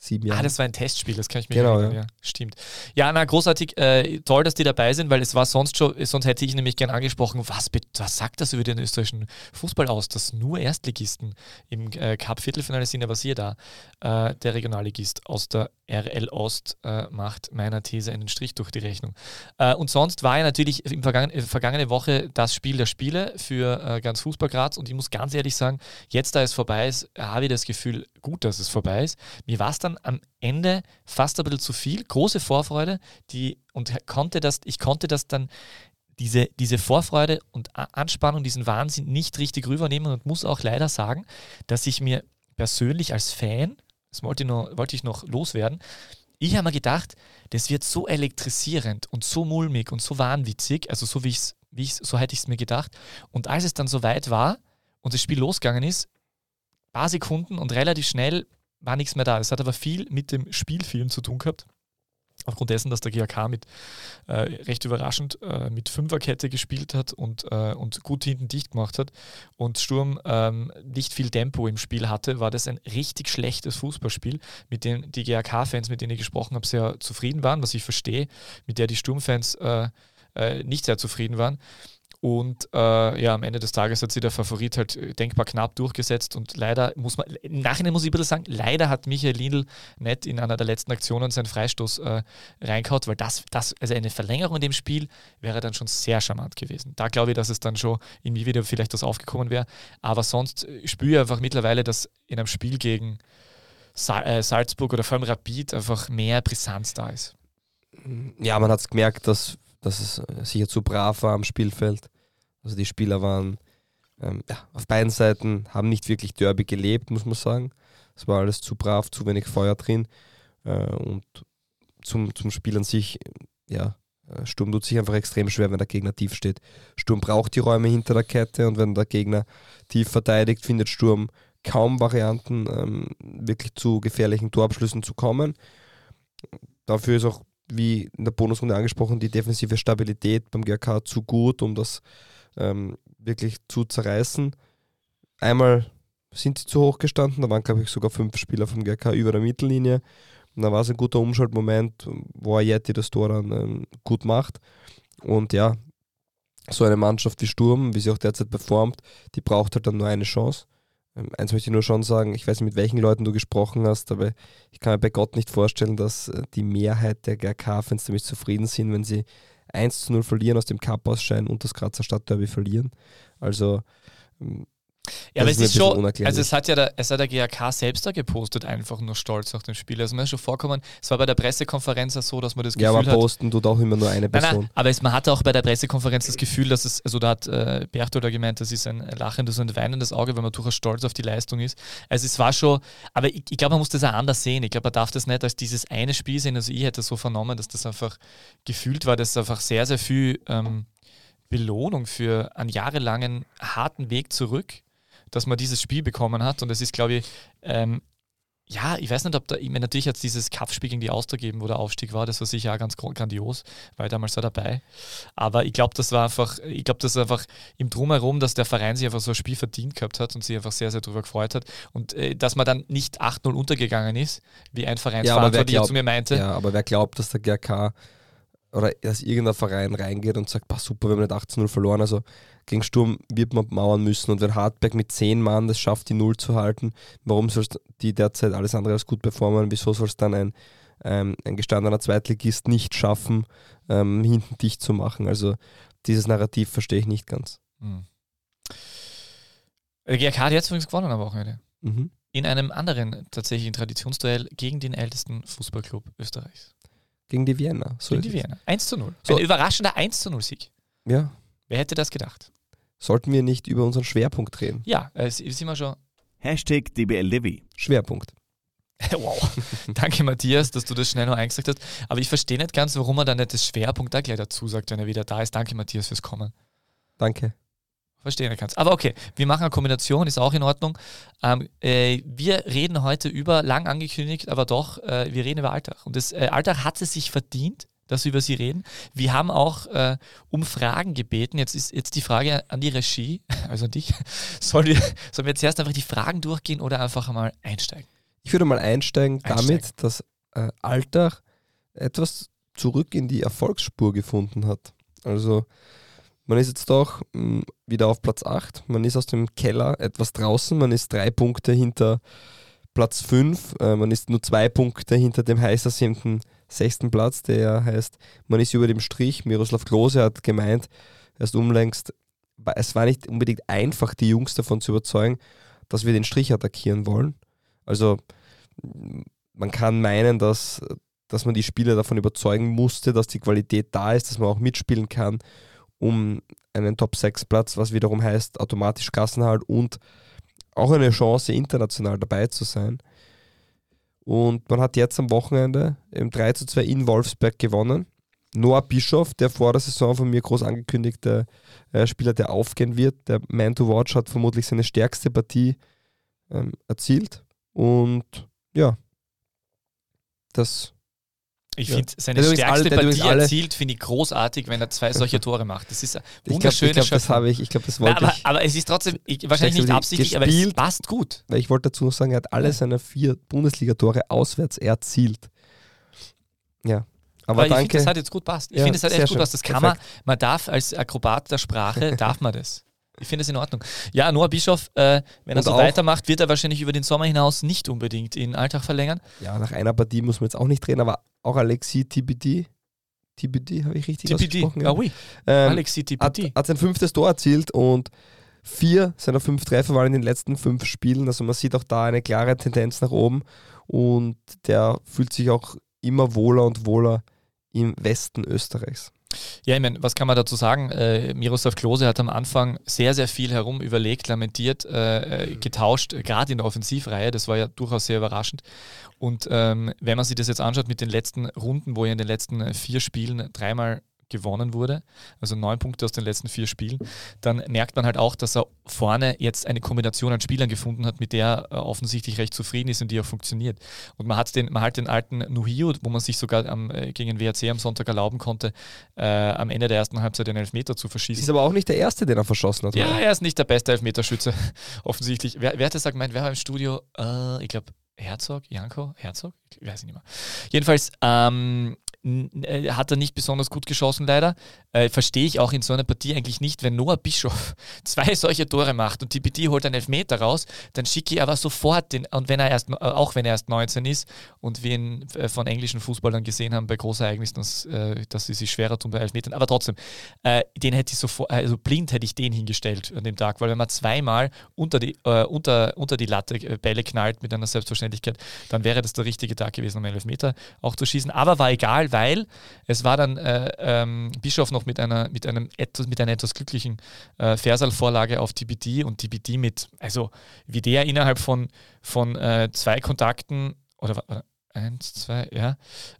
sieben Jahren. Ah, das war ein Testspiel, das kann ich mir genau, erinnern. Ja. ja. Stimmt. Ja, na, großartig. Äh, toll, dass die dabei sind, weil es war sonst schon, sonst hätte ich nämlich gern angesprochen, was, was sagt das über den österreichischen Fußball aus, dass nur Erstligisten im äh, Cup-Viertelfinale sind, aber siehe da, äh, der Regionalligist aus der RL Ost äh, macht meiner These einen Strich durch die Rechnung. Äh, und sonst war ja natürlich in vergangen, äh, vergangene Woche das Spiel der Spiele für ganz Fußball Graz und ich muss ganz ehrlich sagen, jetzt da es vorbei ist, habe ich das Gefühl, gut, dass es vorbei ist. Mir war es dann am Ende fast ein bisschen zu viel, große Vorfreude, die und konnte das, ich konnte das dann diese, diese Vorfreude und Anspannung, diesen Wahnsinn nicht richtig rübernehmen und muss auch leider sagen, dass ich mir persönlich als Fan das wollte ich noch, wollte ich noch loswerden. Ich habe mir gedacht, das wird so elektrisierend und so mulmig und so wahnwitzig, also so wie ich's, wie ich's, so hätte ich es mir gedacht. Und als es dann soweit war und das Spiel losgegangen ist, paar Sekunden und relativ schnell war nichts mehr da. Es hat aber viel mit dem Spielfilm zu tun gehabt aufgrund dessen, dass der GAK mit äh, recht überraschend äh, mit Fünferkette gespielt hat und, äh, und gut hinten dicht gemacht hat und Sturm ähm, nicht viel Tempo im Spiel hatte, war das ein richtig schlechtes Fußballspiel, mit dem die GAK-Fans, mit denen ich gesprochen habe, sehr zufrieden waren, was ich verstehe, mit der die Sturmfans äh, äh, nicht sehr zufrieden waren. Und äh, ja, am Ende des Tages hat sich der Favorit halt äh, denkbar knapp durchgesetzt. Und leider muss man, im Nachhinein muss ich ein bisschen sagen, leider hat Michael Lindl nicht in einer der letzten Aktionen seinen Freistoß äh, reingehaut, weil das, das, also eine Verlängerung in dem Spiel wäre dann schon sehr charmant gewesen. Da glaube ich, dass es dann schon in mir wieder vielleicht was aufgekommen wäre. Aber sonst äh, spüre ich einfach mittlerweile, dass in einem Spiel gegen äh, Salzburg oder vor allem Rapid einfach mehr Brisanz da ist. Ja, man hat es gemerkt, dass dass es sicher zu brav war am Spielfeld. Also die Spieler waren ähm, ja, auf beiden Seiten, haben nicht wirklich Derby gelebt, muss man sagen. Es war alles zu brav, zu wenig Feuer drin. Äh, und zum, zum Spiel an sich, ja, äh, Sturm tut sich einfach extrem schwer, wenn der Gegner tief steht. Sturm braucht die Räume hinter der Kette und wenn der Gegner tief verteidigt, findet Sturm kaum Varianten, ähm, wirklich zu gefährlichen Torabschlüssen zu kommen. Dafür ist auch, wie in der Bonusrunde angesprochen, die defensive Stabilität beim GRK zu gut, um das ähm, wirklich zu zerreißen. Einmal sind sie zu hoch gestanden, da waren, glaube ich, sogar fünf Spieler vom GRK über der Mittellinie. Und dann war es ein guter Umschaltmoment, wo Ayeti das Tor dann ähm, gut macht. Und ja, so eine Mannschaft wie Sturm, wie sie auch derzeit performt, die braucht halt dann nur eine Chance. Ähm, eins möchte ich nur schon sagen, ich weiß nicht, mit welchen Leuten du gesprochen hast, aber ich kann mir bei Gott nicht vorstellen, dass äh, die Mehrheit der GRK-Fans damit zufrieden sind, wenn sie 1 zu 0 verlieren, aus dem Cup ausscheiden und das Grazer Stadtderby verlieren. Also ja, aber es ist schon, also es hat ja der, es hat der GAK selbst da gepostet, einfach nur stolz nach dem Spiel. Also mir ist schon vorkommen, es war bei der Pressekonferenz auch so, dass man das Gefühl hat. Ja, aber posten tut auch immer nur eine Person. Nein, nein, aber es, man hatte auch bei der Pressekonferenz das Gefühl, dass es, also da hat äh, Berchtold gemeint, das ist ein lachendes und weinendes Auge, weil man durchaus stolz auf die Leistung ist. Also es war schon, aber ich, ich glaube, man muss das auch anders sehen. Ich glaube, man darf das nicht als dieses eine Spiel sehen. Also ich hätte so vernommen, dass das einfach gefühlt war, dass einfach sehr, sehr viel ähm, Belohnung für einen jahrelangen harten Weg zurück dass man dieses Spiel bekommen hat. Und es ist, glaube ich, ähm, ja, ich weiß nicht, ob da, ich meine, natürlich hat es dieses Kampfspiel gegen die Austria gegeben, wo der Aufstieg war, das war sicher auch ganz grandios, weil damals da dabei. Aber ich glaube, das war einfach, ich glaube, das ist einfach im Drumherum, dass der Verein sich einfach so ein Spiel verdient gehabt hat und sich einfach sehr, sehr darüber gefreut hat. Und äh, dass man dann nicht 8-0 untergegangen ist, wie ein Vereinsverantwortlicher ja, zu mir meinte. Ja, aber wer glaubt, dass der GRK oder dass irgendein Verein reingeht und sagt, super, wir haben nicht 18-0 verloren, also gegen Sturm wird man mauern müssen. Und wenn Hartberg mit 10 Mann das schafft, die Null zu halten, warum soll die derzeit alles andere als gut performen? Wieso soll es dann ein, ähm, ein gestandener Zweitligist nicht schaffen, ähm, hinten dicht zu machen? Also dieses Narrativ verstehe ich nicht ganz. Mhm. GRK hat jetzt übrigens gewonnen am Wochenende. Mhm. In einem anderen tatsächlichen Traditionsduell gegen den ältesten Fußballclub Österreichs. Gegen die Vienna. So gegen die Vienna. 1 zu 0. So. Ein überraschender 1 zu 0 Sieg. Ja. Wer hätte das gedacht? Sollten wir nicht über unseren Schwerpunkt reden? Ja, äh, sind wir schon. Hashtag DBLDevi. Schwerpunkt. wow. Danke, Matthias, dass du das schnell noch eingesagt hast. Aber ich verstehe nicht ganz, warum er dann nicht das Schwerpunkt da gleich dazu sagt, wenn er wieder da ist. Danke, Matthias, fürs Kommen. Danke. Verstehen kannst. Aber okay, wir machen eine Kombination, ist auch in Ordnung. Ähm, äh, wir reden heute über, lang angekündigt, aber doch, äh, wir reden über Alltag. Und das äh, Alltag hat es sich verdient, dass wir über sie reden. Wir haben auch äh, um Fragen gebeten. Jetzt ist jetzt die Frage an die Regie, also an dich. Sollen wir, sollen wir zuerst einfach die Fragen durchgehen oder einfach mal einsteigen? Ich würde mal einsteigen, einsteigen. damit, dass äh, Alltag etwas zurück in die Erfolgsspur gefunden hat. Also man ist jetzt doch mh, hm, wieder auf Platz 8. Man ist aus dem Keller etwas draußen. Man ist drei Punkte hinter Platz 5. Äh, man ist nur zwei Punkte hinter dem heißer siebten sechsten Platz, der heißt, man ist über dem Strich. Miroslav Klose hat gemeint, erst umlängst, es war nicht unbedingt einfach, die Jungs davon zu überzeugen, dass wir den Strich attackieren wollen. Also man kann meinen, dass, dass man die Spieler davon überzeugen musste, dass die Qualität da ist, dass man auch mitspielen kann, um einen Top-6-Platz, was wiederum heißt automatisch Klassenhalt und auch eine Chance, international dabei zu sein. Und man hat jetzt am Wochenende im 3 zu 2 in Wolfsberg gewonnen. Noah Bischoff, der vor der Saison von mir groß angekündigte äh, Spieler, der aufgehen wird, der Man to Watch hat vermutlich seine stärkste Partie ähm, erzielt. Und ja, das ich ja. finde seine stärkste alle, Partie erzielt, finde ich großartig, wenn er zwei solche Tore macht. Das ist eine wunderschöne Ich glaube, glaub, das habe ich. Ich glaube, das wollte aber, ich. Aber es ist trotzdem ich, wahrscheinlich nicht absichtlich, gespielt, aber es passt gut. Weil ich wollte dazu noch sagen, er hat alle seine vier Bundesliga-Tore auswärts erzielt. Ja. Aber, aber danke. ich finde, das hat jetzt gut passt. Ich ja, finde, es hat echt gut passt. Das kann man, man darf als Akrobat der Sprache, darf man das. Ich finde es in Ordnung. Ja, Noah Bischof, äh, wenn er so weitermacht, wird er wahrscheinlich über den Sommer hinaus nicht unbedingt in Alltag verlängern. Ja, nach einer Partie muss man jetzt auch nicht drehen, aber auch Alexi TBD. TBD, habe ich richtig TBD. ausgesprochen? Ah, oui. Ähm, Alexi TBD. Hat, hat sein fünftes Tor erzielt und vier seiner fünf Treffer waren in den letzten fünf Spielen. Also man sieht auch da eine klare Tendenz nach oben und der fühlt sich auch immer wohler und wohler im Westen Österreichs. Ja, ich meine, was kann man dazu sagen? Äh, Miroslav Klose hat am Anfang sehr, sehr viel herum überlegt, lamentiert, äh, äh getauscht, gerade in der Offensivreihe. Das war ja durchaus sehr überraschend. Und ähm, wenn man sich das jetzt anschaut mit den letzten Runden, wo er in den letzten vier Spielen dreimal gewonnen wurde, also neun Punkte aus den letzten vier Spielen, dann merkt man halt auch, dass er vorne jetzt eine Kombination an Spielern gefunden hat, mit der er offensichtlich recht zufrieden ist und die auch funktioniert. Und man hat den, man hat den alten Nuhio, wo man sich sogar am, äh, gegen den WRC am Sonntag erlauben konnte, äh, am Ende der ersten Halbzeit den Elfmeter zu verschießen. Ist aber auch nicht der Erste, den er verschossen hat. Ja, oder? er ist nicht der beste Elfmeterschütze, offensichtlich. Wer, wer hat das gemeint? Wer war im Studio? Äh, ich glaube, Herzog, Janko, Herzog, ich weiß nicht mehr. Jedenfalls ähm, äh, hat er nicht besonders gut geschossen, leider. Äh, Verstehe ich auch in so einer Partie eigentlich nicht, wenn Noah Bischof zwei solche Tore macht und Partie holt einen Elfmeter raus, dann schicke ich aber sofort den, und wenn er erst, äh, auch wenn er erst 19 ist und wir ihn äh, von englischen Fußballern gesehen haben bei Großereignissen, dass, dass sie sich schwerer tun bei Elfmetern, aber trotzdem, äh, den hätte ich sofort, also blind hätte ich den hingestellt an dem Tag, weil wenn man zweimal unter die, äh, unter, unter die Latte Bälle knallt mit einer Selbstverständlichkeit, dann wäre das der richtige Tag gewesen, um einen Elfmeter auch zu schießen, aber war egal, weil es war dann äh, ähm, Bischof noch mit einer, mit einem etwas, mit einer etwas glücklichen äh, Versalvorlage auf TBD und TBD mit, also wie der innerhalb von, von äh, zwei Kontakten oder, oder eins, zwei, ja,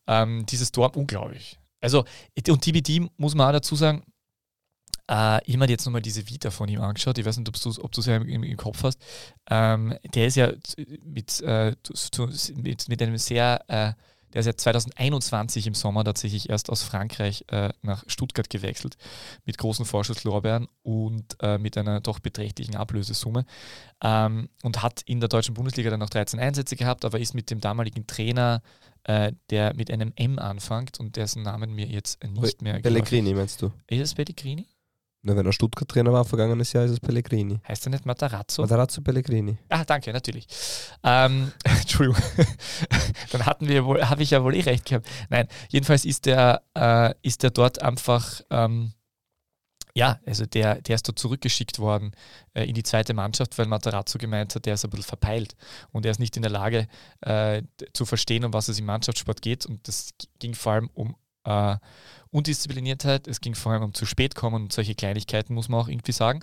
ähm, dieses Tor unglaublich. Also, und TBD muss man auch dazu sagen, äh, ich habe jetzt nochmal diese Vita von ihm angeschaut. Ich weiß nicht, ob du es ja im, im, Kopf hast. Ähm, der ist ja mit, äh, mit, mit einem sehr äh, der ist ja 2021 im Sommer tatsächlich erst aus Frankreich äh, nach Stuttgart gewechselt mit großen Vorschusslorbeeren und äh, mit einer doch beträchtlichen Ablösesumme ähm, und hat in der deutschen Bundesliga dann noch 13 Einsätze gehabt, aber ist mit dem damaligen Trainer, äh, der mit einem M anfängt und dessen Namen mir jetzt nicht mehr Pellegrini meinst du? Ist es Pellegrini? Na, wenn er Stuttgart-Trainer war vergangenes Jahr, ist es Pellegrini. Heißt er nicht Matarazzo? Matarazzo Pellegrini. Ah, danke, natürlich. Ähm, Entschuldigung. Dann hatten wir wohl, habe ich ja wohl eh recht gehabt. Nein, jedenfalls ist der, äh, ist der dort einfach, ähm, ja, also der, der ist dort zurückgeschickt worden äh, in die zweite Mannschaft, weil Matarazzo gemeint hat, der ist ein bisschen verpeilt und er ist nicht in der Lage äh, zu verstehen, um was es im Mannschaftssport geht. Und das ging vor allem um äh, Undiszipliniertheit, es ging vor allem um zu spät kommen und solche Kleinigkeiten, muss man auch irgendwie sagen.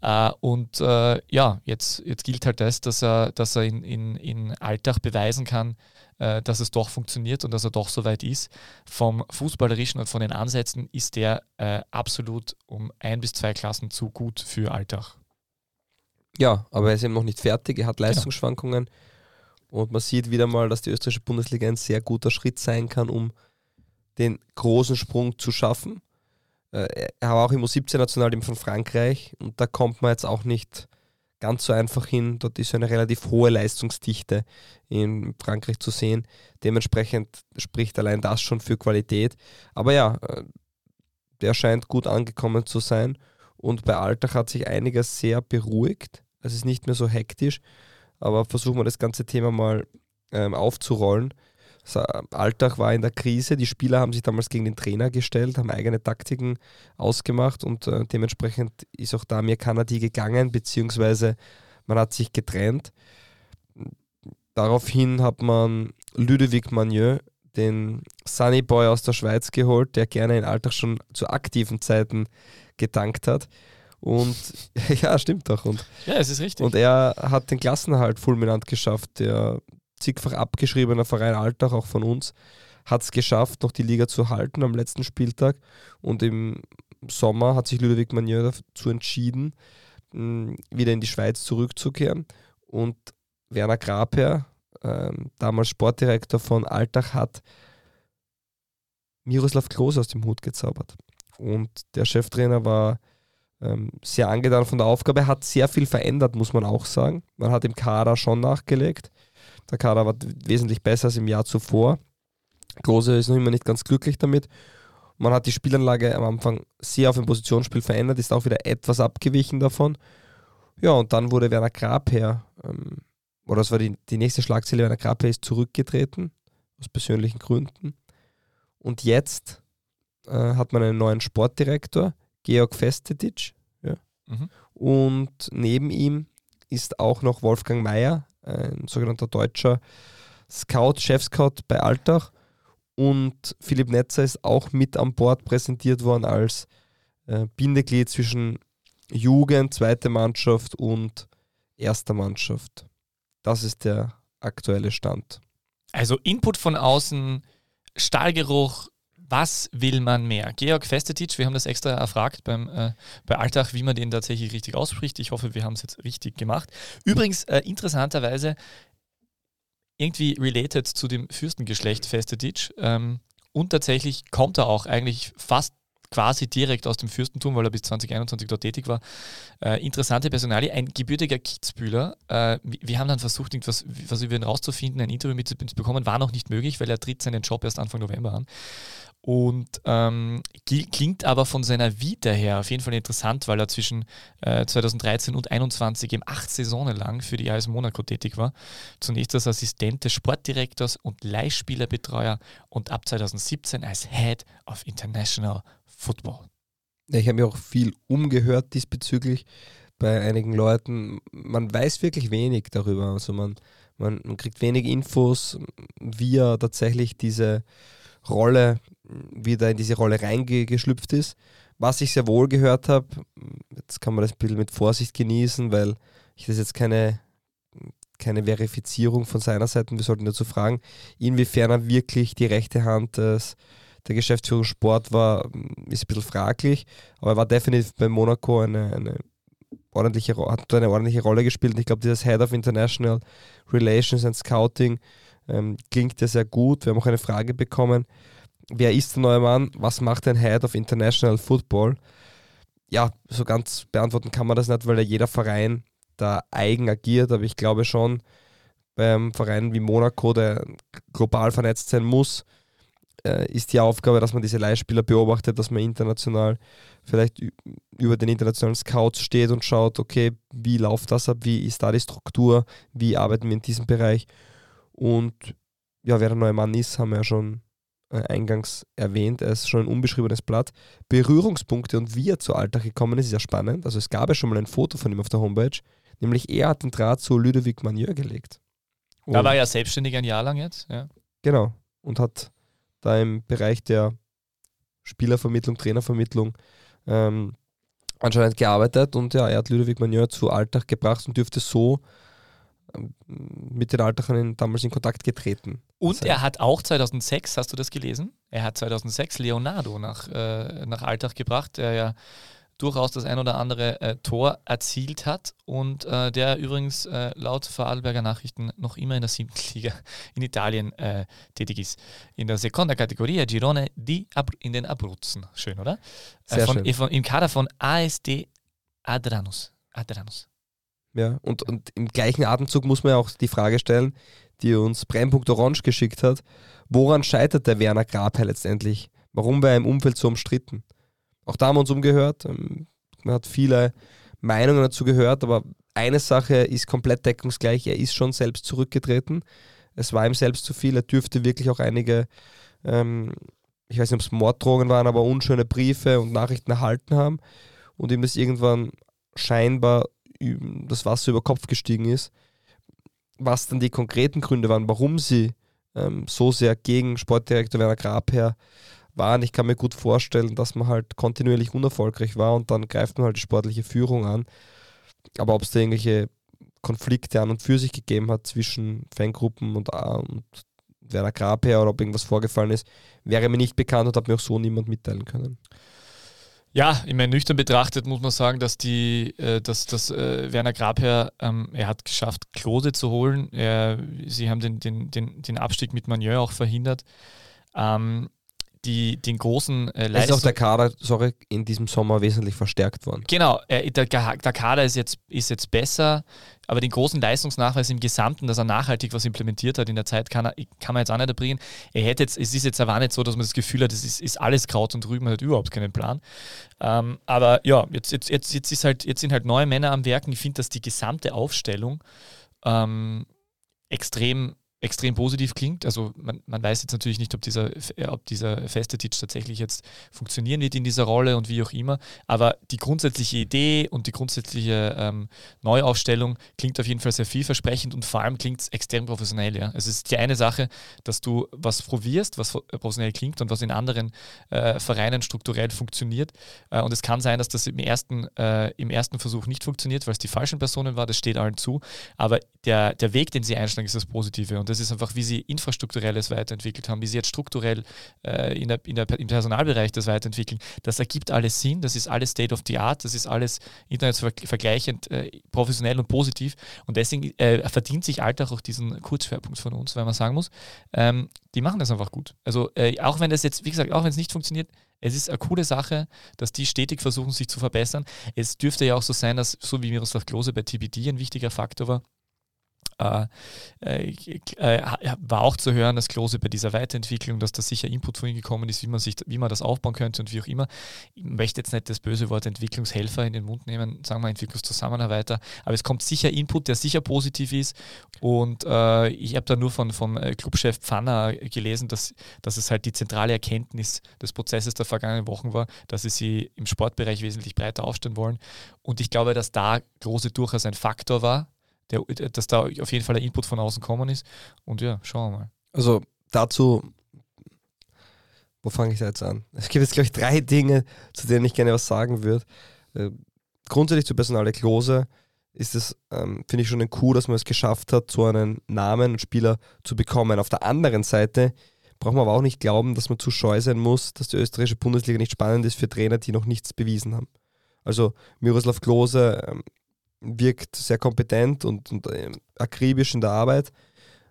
Äh, und äh, ja, jetzt, jetzt gilt halt das, dass er, dass er in, in, in Alltag beweisen kann, äh, dass es doch funktioniert und dass er doch so weit ist. Vom Fußballerischen und von den Ansätzen ist der äh, absolut um ein bis zwei Klassen zu gut für Alltag. Ja, aber er ist eben noch nicht fertig, er hat genau. Leistungsschwankungen. Genau. Und man sieht wieder mal, dass die österreichische Bundesliga ein sehr guter Schritt sein kann, um den großen Sprung zu schaffen. Äh, er war auch im U17-Nationalteam von Frankreich und da kommt man jetzt auch nicht ganz so einfach hin. Dort ist eine relativ hohe Leistungsdichte in Frankreich zu sehen. Dementsprechend spricht allein das schon für Qualität. Aber ja, äh, der scheint gut angekommen zu sein. Und bei Alltag hat sich einiges sehr beruhigt. Es ist nicht mehr so hektisch. Aber versuchen wir das ganze Thema mal ähm, aufzurollen. Alltag war in der Krise. Die Spieler haben sich damals gegen den Trainer gestellt, haben eigene Taktiken ausgemacht und äh, dementsprechend ist auch da mir Kanadi gegangen, beziehungsweise man hat sich getrennt. Daraufhin hat man Ludovic Magneux, den Sunny Boy aus der Schweiz geholt, der gerne in Alltag schon zu aktiven Zeiten getankt hat. Und ja, stimmt doch. Und, ja, es ist richtig. Und er hat den Klassenerhalt fulminant geschafft. Der zigfach abgeschriebener Verein Alltag, auch von uns, hat es geschafft, noch die Liga zu halten am letzten Spieltag. Und im Sommer hat sich Ludovic Magnier dazu entschieden, wieder in die Schweiz zurückzukehren. Und Werner Grabherr, äh, damals Sportdirektor von Alltag, hat Miroslav Klose aus dem Hut gezaubert. Und der Cheftrainer war ähm, sehr angetan von der Aufgabe, hat sehr viel verändert, muss man auch sagen. Man hat im Kader schon nachgelegt. Der Kader war wesentlich besser als im Jahr zuvor. Große ist noch immer nicht ganz glücklich damit. Man hat die Spielanlage am Anfang sehr auf ein Positionsspiel verändert, ist auch wieder etwas abgewichen davon. Ja, und dann wurde Werner Grabherr, ähm, oder das war die, die nächste Schlagzeile, Werner Grabherr ist zurückgetreten, aus persönlichen Gründen. Und jetzt äh, hat man einen neuen Sportdirektor, Georg Festetic. Ja. Mhm. Und neben ihm ist auch noch Wolfgang Mayer, ein sogenannter deutscher Scout, Chef-Scout bei Altach. Und Philipp Netzer ist auch mit an Bord präsentiert worden als äh, Bindeglied zwischen Jugend, zweite Mannschaft und erster Mannschaft. Das ist der aktuelle Stand. Also Input von außen, Stahlgeruch, was will man mehr? Georg Festetic, wir haben das extra erfragt beim, äh, bei Alltag, wie man den tatsächlich richtig ausspricht. Ich hoffe, wir haben es jetzt richtig gemacht. Übrigens, äh, interessanterweise, irgendwie related zu dem Fürstengeschlecht Festetic. Ähm, und tatsächlich kommt er auch eigentlich fast quasi direkt aus dem Fürstentum, weil er bis 2021 dort tätig war. Äh, interessante Personalie, ein gebürtiger Kitzbühler. Äh, wir haben dann versucht, irgendwas was über ihn rauszufinden, ein Interview mit zu bekommen, war noch nicht möglich, weil er tritt seinen Job erst Anfang November an. Und ähm, klingt aber von seiner Vita her auf jeden Fall interessant, weil er zwischen äh, 2013 und 2021 eben acht Saisonen lang für die AS Monaco tätig war. Zunächst als Assistent des Sportdirektors und Leihspielerbetreuer und ab 2017 als Head of International Football. Ich habe mir auch viel umgehört diesbezüglich bei einigen Leuten. Man weiß wirklich wenig darüber. Also man, man, man kriegt wenig Infos, wie er tatsächlich diese Rolle, wieder in diese Rolle reingeschlüpft ist. Was ich sehr wohl gehört habe, jetzt kann man das ein bisschen mit Vorsicht genießen, weil ich das jetzt keine, keine Verifizierung von seiner Seite, wir sollten dazu fragen, inwiefern er wirklich die rechte Hand des, der Geschäftsführung Sport war, ist ein bisschen fraglich, aber er war definitiv bei Monaco eine, eine ordentliche, hat eine ordentliche Rolle gespielt. ich glaube, dieses Head of International Relations and Scouting ähm, klingt ja sehr gut. Wir haben auch eine Frage bekommen. Wer ist der neue Mann? Was macht ein Head of International Football? Ja, so ganz beantworten kann man das nicht, weil ja jeder Verein da eigen agiert, aber ich glaube schon, beim Verein wie Monaco, der global vernetzt sein muss, äh, ist die Aufgabe, dass man diese Leihspieler beobachtet, dass man international vielleicht über den internationalen Scouts steht und schaut, okay, wie läuft das ab, wie ist da die Struktur, wie arbeiten wir in diesem Bereich und ja, wer der neue Mann ist, haben wir ja schon eingangs erwähnt. Er ist schon ein unbeschriebenes Blatt. Berührungspunkte und wie er zu Alltag gekommen ist, ist ja spannend. Also es gab ja schon mal ein Foto von ihm auf der Homepage. Nämlich er hat den Draht zu Ludovic Manier gelegt. Und da war ja selbstständig ein Jahr lang jetzt. Ja. Genau. Und hat da im Bereich der Spielervermittlung, Trainervermittlung ähm, anscheinend gearbeitet. Und ja, er hat Ludovic Manier zu Alltag gebracht und dürfte so mit den Altachern damals in Kontakt getreten. Und er hat auch 2006, hast du das gelesen? Er hat 2006 Leonardo nach, äh, nach Altach gebracht, der ja durchaus das ein oder andere äh, Tor erzielt hat und äh, der übrigens äh, laut Vorarlberger Nachrichten noch immer in der siebten Liga in Italien äh, tätig ist. In der Seconda Kategorie Girone di Ab in den Abruzzen. Schön, oder? Äh, Sehr von, schön. Von, Im Kader von ASD Adranus. Adranus. Ja, und, und im gleichen Atemzug muss man ja auch die Frage stellen, die uns Brennpunkt Orange geschickt hat. Woran scheitert der Werner Grabherr letztendlich? Warum war er im Umfeld so umstritten? Auch da haben wir uns umgehört. Ähm, man hat viele Meinungen dazu gehört, aber eine Sache ist komplett deckungsgleich. Er ist schon selbst zurückgetreten. Es war ihm selbst zu viel. Er dürfte wirklich auch einige, ähm, ich weiß nicht, ob es Morddrohungen waren, aber unschöne Briefe und Nachrichten erhalten haben und ihm das irgendwann scheinbar das Wasser über Kopf gestiegen ist. Was dann die konkreten Gründe waren, warum sie ähm, so sehr gegen Sportdirektor Werner Grabherr waren. Ich kann mir gut vorstellen, dass man halt kontinuierlich unerfolgreich war und dann greift man halt die sportliche Führung an. Aber ob es da irgendwelche Konflikte an und für sich gegeben hat zwischen Fangruppen und, äh, und Werner Grabherr oder ob irgendwas vorgefallen ist, wäre mir nicht bekannt und hat mir auch so niemand mitteilen können. Ja, ich meine, nüchtern betrachtet muss man sagen, dass die, äh, dass, dass äh, Werner Grabherr, ähm, er hat geschafft, Klose zu holen. Er, sie haben den, den, den, den Abstieg mit Manieu auch verhindert. Ähm, die, den großen äh, Leistung. Ist auch der Kader, sorry, in diesem Sommer wesentlich verstärkt worden. Genau, äh, der, der Kader ist jetzt, ist jetzt besser, aber den großen Leistungsnachweis im Gesamten, dass er nachhaltig was implementiert hat in der Zeit, kann, er, kann man jetzt auch nicht erbringen. Er hätte jetzt, es ist jetzt aber nicht so, dass man das Gefühl hat, es ist, ist alles Kraut und Rüben, man hat überhaupt keinen Plan. Ähm, aber ja, jetzt, jetzt, jetzt, jetzt, ist halt, jetzt sind halt neue Männer am Werken. Ich finde, dass die gesamte Aufstellung ähm, extrem extrem positiv klingt. Also man, man weiß jetzt natürlich nicht, ob dieser, äh, ob dieser feste Teach tatsächlich jetzt funktionieren wird in dieser Rolle und wie auch immer. Aber die grundsätzliche Idee und die grundsätzliche ähm, Neuaufstellung klingt auf jeden Fall sehr vielversprechend und vor allem klingt es extrem professionell. Ja. Es ist die eine Sache, dass du was probierst, was professionell klingt und was in anderen äh, Vereinen strukturell funktioniert. Äh, und es kann sein, dass das im ersten, äh, im ersten Versuch nicht funktioniert, weil es die falschen Personen war. Das steht allen zu. Aber der, der Weg, den sie einschlagen, ist das Positive. Und das ist einfach, wie sie infrastrukturelles weiterentwickelt haben, wie sie jetzt strukturell äh, in der, in der, im Personalbereich das weiterentwickeln. Das ergibt alles Sinn, das ist alles State of the Art, das ist alles internetvergleichend äh, professionell und positiv. Und deswegen äh, verdient sich Alltag auch diesen Kurzschwerpunkt von uns, weil man sagen muss, ähm, die machen das einfach gut. Also äh, auch wenn das jetzt, wie gesagt, auch wenn es nicht funktioniert, es ist eine coole Sache, dass die stetig versuchen, sich zu verbessern. Es dürfte ja auch so sein, dass, so wie Miroslav Klose bei TBD ein wichtiger Faktor war, äh, äh, äh, war auch zu hören, dass Klose bei dieser Weiterentwicklung, dass da sicher Input von ihm gekommen ist, wie man, sich, wie man das aufbauen könnte und wie auch immer. Ich möchte jetzt nicht das böse Wort Entwicklungshelfer in den Mund nehmen, sagen wir Entwicklungszusammenarbeiter, aber es kommt sicher Input, der sicher positiv ist und äh, ich habe da nur von, vom äh, Clubchef Pfanner gelesen, dass, dass es halt die zentrale Erkenntnis des Prozesses der vergangenen Wochen war, dass sie sie im Sportbereich wesentlich breiter aufstellen wollen und ich glaube, dass da Klose durchaus ein Faktor war, der, dass da auf jeden Fall ein Input von außen kommen ist. Und ja, schauen wir mal. Also dazu, wo fange ich da jetzt an? Es gibt jetzt, glaube ich, drei Dinge, zu denen ich gerne was sagen würde. Äh, grundsätzlich zu Personale Klose ist es, ähm, finde ich schon ein Coup, dass man es geschafft hat, so einen Namen und Spieler zu bekommen. Auf der anderen Seite braucht man aber auch nicht glauben, dass man zu scheu sein muss, dass die österreichische Bundesliga nicht spannend ist für Trainer, die noch nichts bewiesen haben. Also Miroslav Klose ähm, wirkt sehr kompetent und, und äh, akribisch in der Arbeit,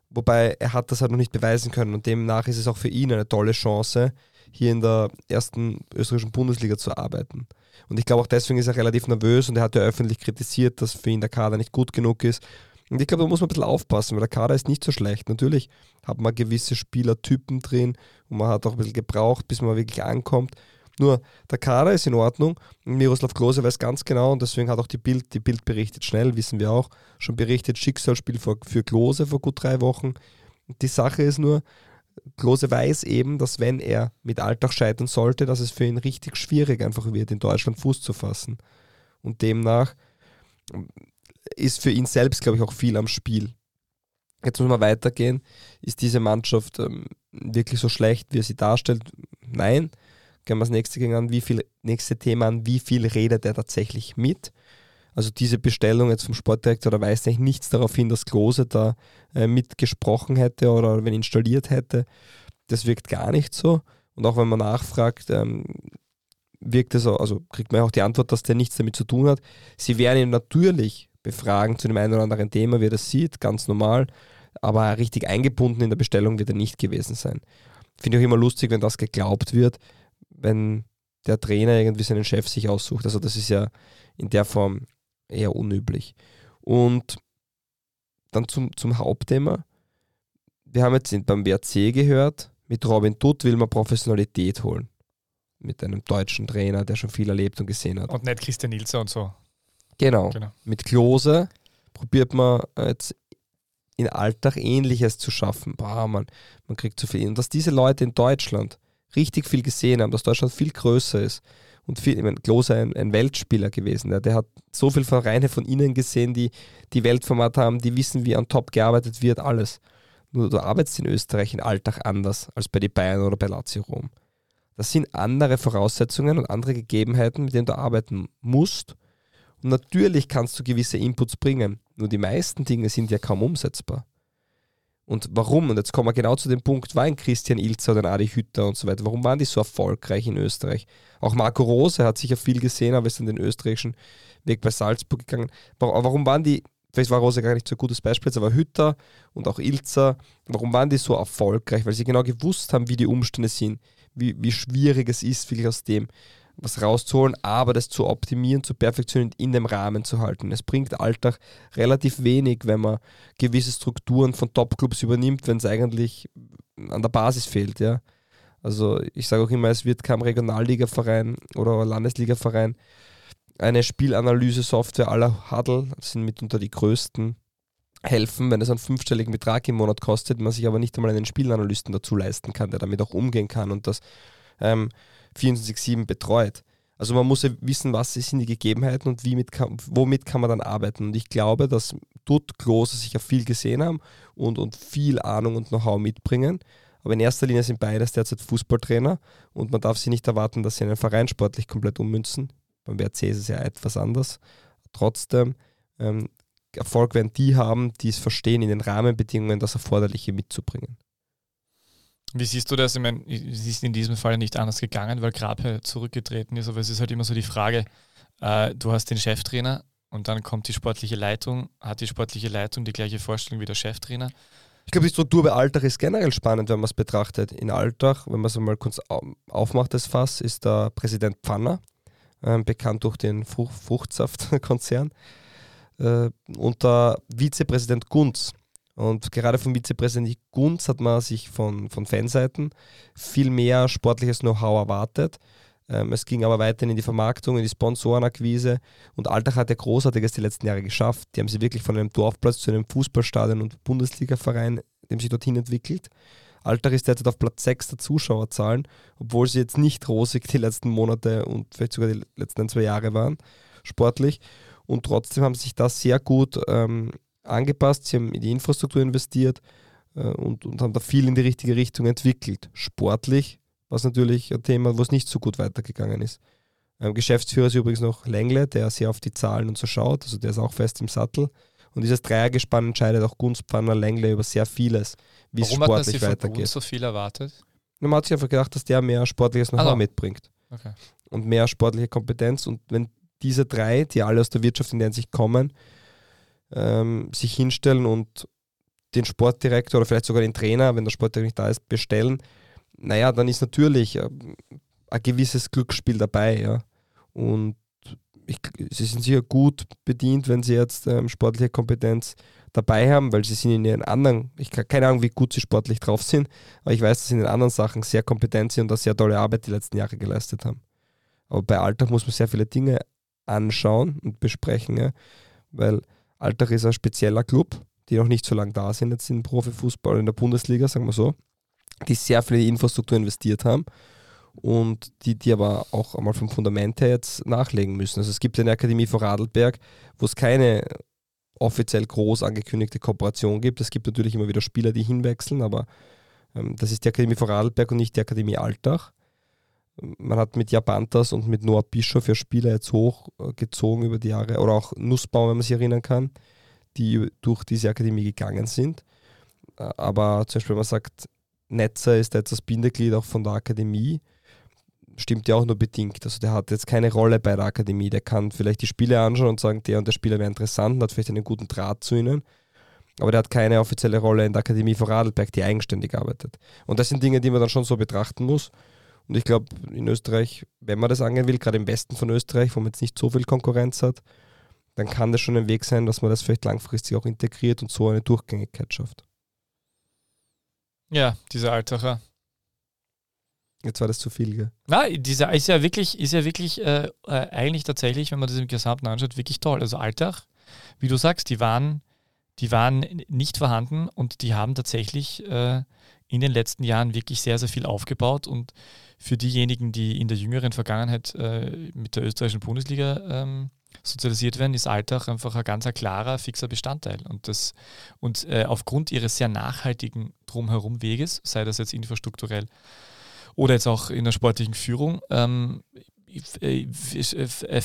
wobei er hat das halt noch nicht beweisen können und demnach ist es auch für ihn eine tolle Chance, hier in der ersten österreichischen Bundesliga zu arbeiten. Und ich glaube auch deswegen ist er relativ nervös und er hat ja öffentlich kritisiert, dass für ihn der Kader nicht gut genug ist. Und ich glaube, da muss man ein bisschen aufpassen, weil der Kader ist nicht so schlecht. Natürlich hat man gewisse Spielertypen drin und man hat auch ein bisschen gebraucht, bis man wirklich ankommt. Nur der Kader ist in Ordnung. Miroslav Klose weiß ganz genau und deswegen hat auch die Bild, die Bild berichtet schnell, wissen wir auch, schon berichtet, Schicksalsspiel für, für Klose vor gut drei Wochen. Die Sache ist nur, Klose weiß eben, dass wenn er mit Alltag scheitern sollte, dass es für ihn richtig schwierig einfach wird, in Deutschland Fuß zu fassen. Und demnach ist für ihn selbst, glaube ich, auch viel am Spiel. Jetzt muss man weitergehen. Ist diese Mannschaft ähm, wirklich so schlecht, wie er sie darstellt? Nein gehen wir das nächste an, wie viel, nächste Thema an, wie viel redet er tatsächlich mit? Also diese Bestellung jetzt vom Sportdirektor, da weist eigentlich nichts darauf hin, dass Klose da äh, mitgesprochen hätte oder wenn installiert hätte. Das wirkt gar nicht so. Und auch wenn man nachfragt, ähm, wirkt es also kriegt man auch die Antwort, dass der nichts damit zu tun hat. Sie werden ihn natürlich befragen zu dem einen oder anderen Thema, wie er das sieht, ganz normal, aber richtig eingebunden in der Bestellung wird er nicht gewesen sein. Finde ich auch immer lustig, wenn das geglaubt wird, wenn der Trainer irgendwie seinen Chef sich aussucht. Also das ist ja in der Form eher unüblich. Und dann zum, zum Hauptthema. Wir haben jetzt beim WRC gehört, mit Robin Dutt will man Professionalität holen. Mit einem deutschen Trainer, der schon viel erlebt und gesehen hat. Und nicht Christian Ilse und so. Genau. genau. Mit Klose probiert man jetzt in Alltag Ähnliches zu schaffen. Boah, man, man kriegt zu viel. Und dass diese Leute in Deutschland richtig viel gesehen haben, dass Deutschland viel größer ist. Und viel, ich meine, Klose ein, ein Weltspieler gewesen. Ja. Der hat so viele Vereine von ihnen gesehen, die die Weltformat haben, die wissen, wie an Top gearbeitet wird, alles. Nur du arbeitest in Österreich im Alltag anders als bei den Bayern oder bei Lazio Rom. Das sind andere Voraussetzungen und andere Gegebenheiten, mit denen du arbeiten musst. Und natürlich kannst du gewisse Inputs bringen. Nur die meisten Dinge sind ja kaum umsetzbar. Und warum? Und jetzt kommen wir genau zu dem Punkt, war ein Christian Ilzer oder ein Adi Hütter und so weiter. Warum waren die so erfolgreich in Österreich? Auch Marco Rose hat sicher viel gesehen, aber ist in den österreichischen Weg bei Salzburg gegangen. Warum waren die, vielleicht war Rose gar nicht so ein gutes Beispiel, aber Hütter und auch Ilzer, warum waren die so erfolgreich? Weil sie genau gewusst haben, wie die Umstände sind, wie, wie schwierig es ist, wirklich aus dem was rauszuholen, aber das zu optimieren, zu perfektionieren, in dem Rahmen zu halten. Es bringt Alltag relativ wenig, wenn man gewisse Strukturen von Topclubs übernimmt, wenn es eigentlich an der Basis fehlt. Ja? Also ich sage auch immer, es wird kein Regionalligaverein oder Landesligaverein eine Spielanalyse-Software aller Huddle, das sind mitunter die größten helfen, wenn es einen fünfstelligen Betrag im Monat kostet, man sich aber nicht einmal einen Spielanalysten dazu leisten kann, der damit auch umgehen kann und das ähm, 24-7 betreut. Also man muss ja wissen, was sind die Gegebenheiten und wie kann, womit kann man dann arbeiten. Und ich glaube, dass dort Klose sicher viel gesehen haben und, und viel Ahnung und Know-how mitbringen. Aber in erster Linie sind beides derzeit Fußballtrainer und man darf sie nicht erwarten, dass sie einen Verein sportlich komplett ummünzen. Beim WRC ist es ja etwas anders. Trotzdem, ähm, Erfolg werden die haben, die es verstehen, in den Rahmenbedingungen das Erforderliche mitzubringen. Wie siehst du das? Ich meine, es ist in diesem Fall nicht anders gegangen, weil Grape zurückgetreten ist, aber es ist halt immer so die Frage, äh, du hast den Cheftrainer und dann kommt die sportliche Leitung, hat die sportliche Leitung die gleiche Vorstellung wie der Cheftrainer. Ich glaube, die Struktur bei Alltag ist generell spannend, wenn man es betrachtet. In Alltag, wenn man es mal kurz aufmacht, das Fass, ist der Präsident Pfanner, äh, bekannt durch den Frucht Fruchtsaftkonzern, äh, und der Vizepräsident Gunz und gerade vom Vizepräsident Gunz hat man sich von, von Fanseiten viel mehr sportliches Know-how erwartet. Ähm, es ging aber weiterhin in die Vermarktung, in die Sponsorenakquise und Alltag hat ja Großartiges die letzten Jahre geschafft. Die haben sie wirklich von einem Dorfplatz zu einem Fußballstadion und Bundesliga-Verein, dem sich dorthin entwickelt. Alltag ist derzeit auf Platz 6 der Zuschauerzahlen, obwohl sie jetzt nicht rosig die letzten Monate und vielleicht sogar die letzten zwei Jahre waren, sportlich. Und trotzdem haben sie sich das sehr gut ähm, angepasst, sie haben in die Infrastruktur investiert äh, und, und haben da viel in die richtige Richtung entwickelt. Sportlich was natürlich ein Thema, wo es nicht so gut weitergegangen ist. Ähm, Geschäftsführer ist übrigens noch Lengle, der sehr auf die Zahlen und so schaut, also der ist auch fest im Sattel. Und dieses Dreiergespann entscheidet auch Gunstpfanner Lengle über sehr vieles, wie es sportlich hat man weitergeht. so viel erwartet? Man hat sich einfach gedacht, dass der mehr sportliches Know-how also. mitbringt. Okay. Und mehr sportliche Kompetenz. Und wenn diese drei, die alle aus der Wirtschaft in der Hinsicht kommen, ähm, sich hinstellen und den Sportdirektor oder vielleicht sogar den Trainer, wenn der Sportdirektor nicht da ist, bestellen, naja, dann ist natürlich äh, ein gewisses Glücksspiel dabei, ja. Und ich, sie sind sicher gut bedient, wenn sie jetzt ähm, sportliche Kompetenz dabei haben, weil sie sind in ihren anderen, ich habe keine Ahnung, wie gut sie sportlich drauf sind, aber ich weiß, dass sie in den anderen Sachen sehr kompetent sind und da sehr tolle Arbeit die letzten Jahre geleistet haben. Aber bei Alltag muss man sehr viele Dinge anschauen und besprechen, ja, weil Alltag ist ein spezieller Club, die noch nicht so lange da sind jetzt in Profifußball in der Bundesliga, sagen wir so, die sehr viel in die Infrastruktur investiert haben und die, die aber auch einmal vom Fundament her jetzt nachlegen müssen. Also es gibt eine Akademie vor Radlberg, wo es keine offiziell groß angekündigte Kooperation gibt. Es gibt natürlich immer wieder Spieler, die hinwechseln, aber ähm, das ist die Akademie vor Radlberg und nicht die Akademie Altach. Man hat mit Japantas und mit Noah Bischof ja Spieler jetzt hochgezogen über die Jahre, oder auch Nussbaum, wenn man sich erinnern kann, die durch diese Akademie gegangen sind. Aber zum Beispiel, wenn man sagt, Netzer ist jetzt das Bindeglied auch von der Akademie, stimmt ja auch nur bedingt. Also der hat jetzt keine Rolle bei der Akademie. Der kann vielleicht die Spiele anschauen und sagen, der und der Spieler wäre interessant und hat vielleicht einen guten Draht zu ihnen. Aber der hat keine offizielle Rolle in der Akademie von Radlberg, die eigenständig arbeitet. Und das sind Dinge, die man dann schon so betrachten muss. Und ich glaube, in Österreich, wenn man das angehen will, gerade im Westen von Österreich, wo man jetzt nicht so viel Konkurrenz hat, dann kann das schon ein Weg sein, dass man das vielleicht langfristig auch integriert und so eine Durchgängigkeit schafft. Ja, dieser Altacher. Jetzt war das zu viel, gell? Nein, dieser ist ja wirklich, ist ja wirklich äh, äh, eigentlich tatsächlich, wenn man das im Gesamten anschaut, wirklich toll. Also Alltag, wie du sagst, die waren, die waren nicht vorhanden und die haben tatsächlich äh, in den letzten Jahren wirklich sehr, sehr viel aufgebaut und für diejenigen, die in der jüngeren Vergangenheit äh, mit der österreichischen Bundesliga ähm, sozialisiert werden, ist Alltag einfach ein ganz klarer, fixer Bestandteil. Und, das, und äh, aufgrund ihres sehr nachhaltigen Drumherum-Weges, sei das jetzt infrastrukturell oder jetzt auch in der sportlichen Führung, ähm, äh,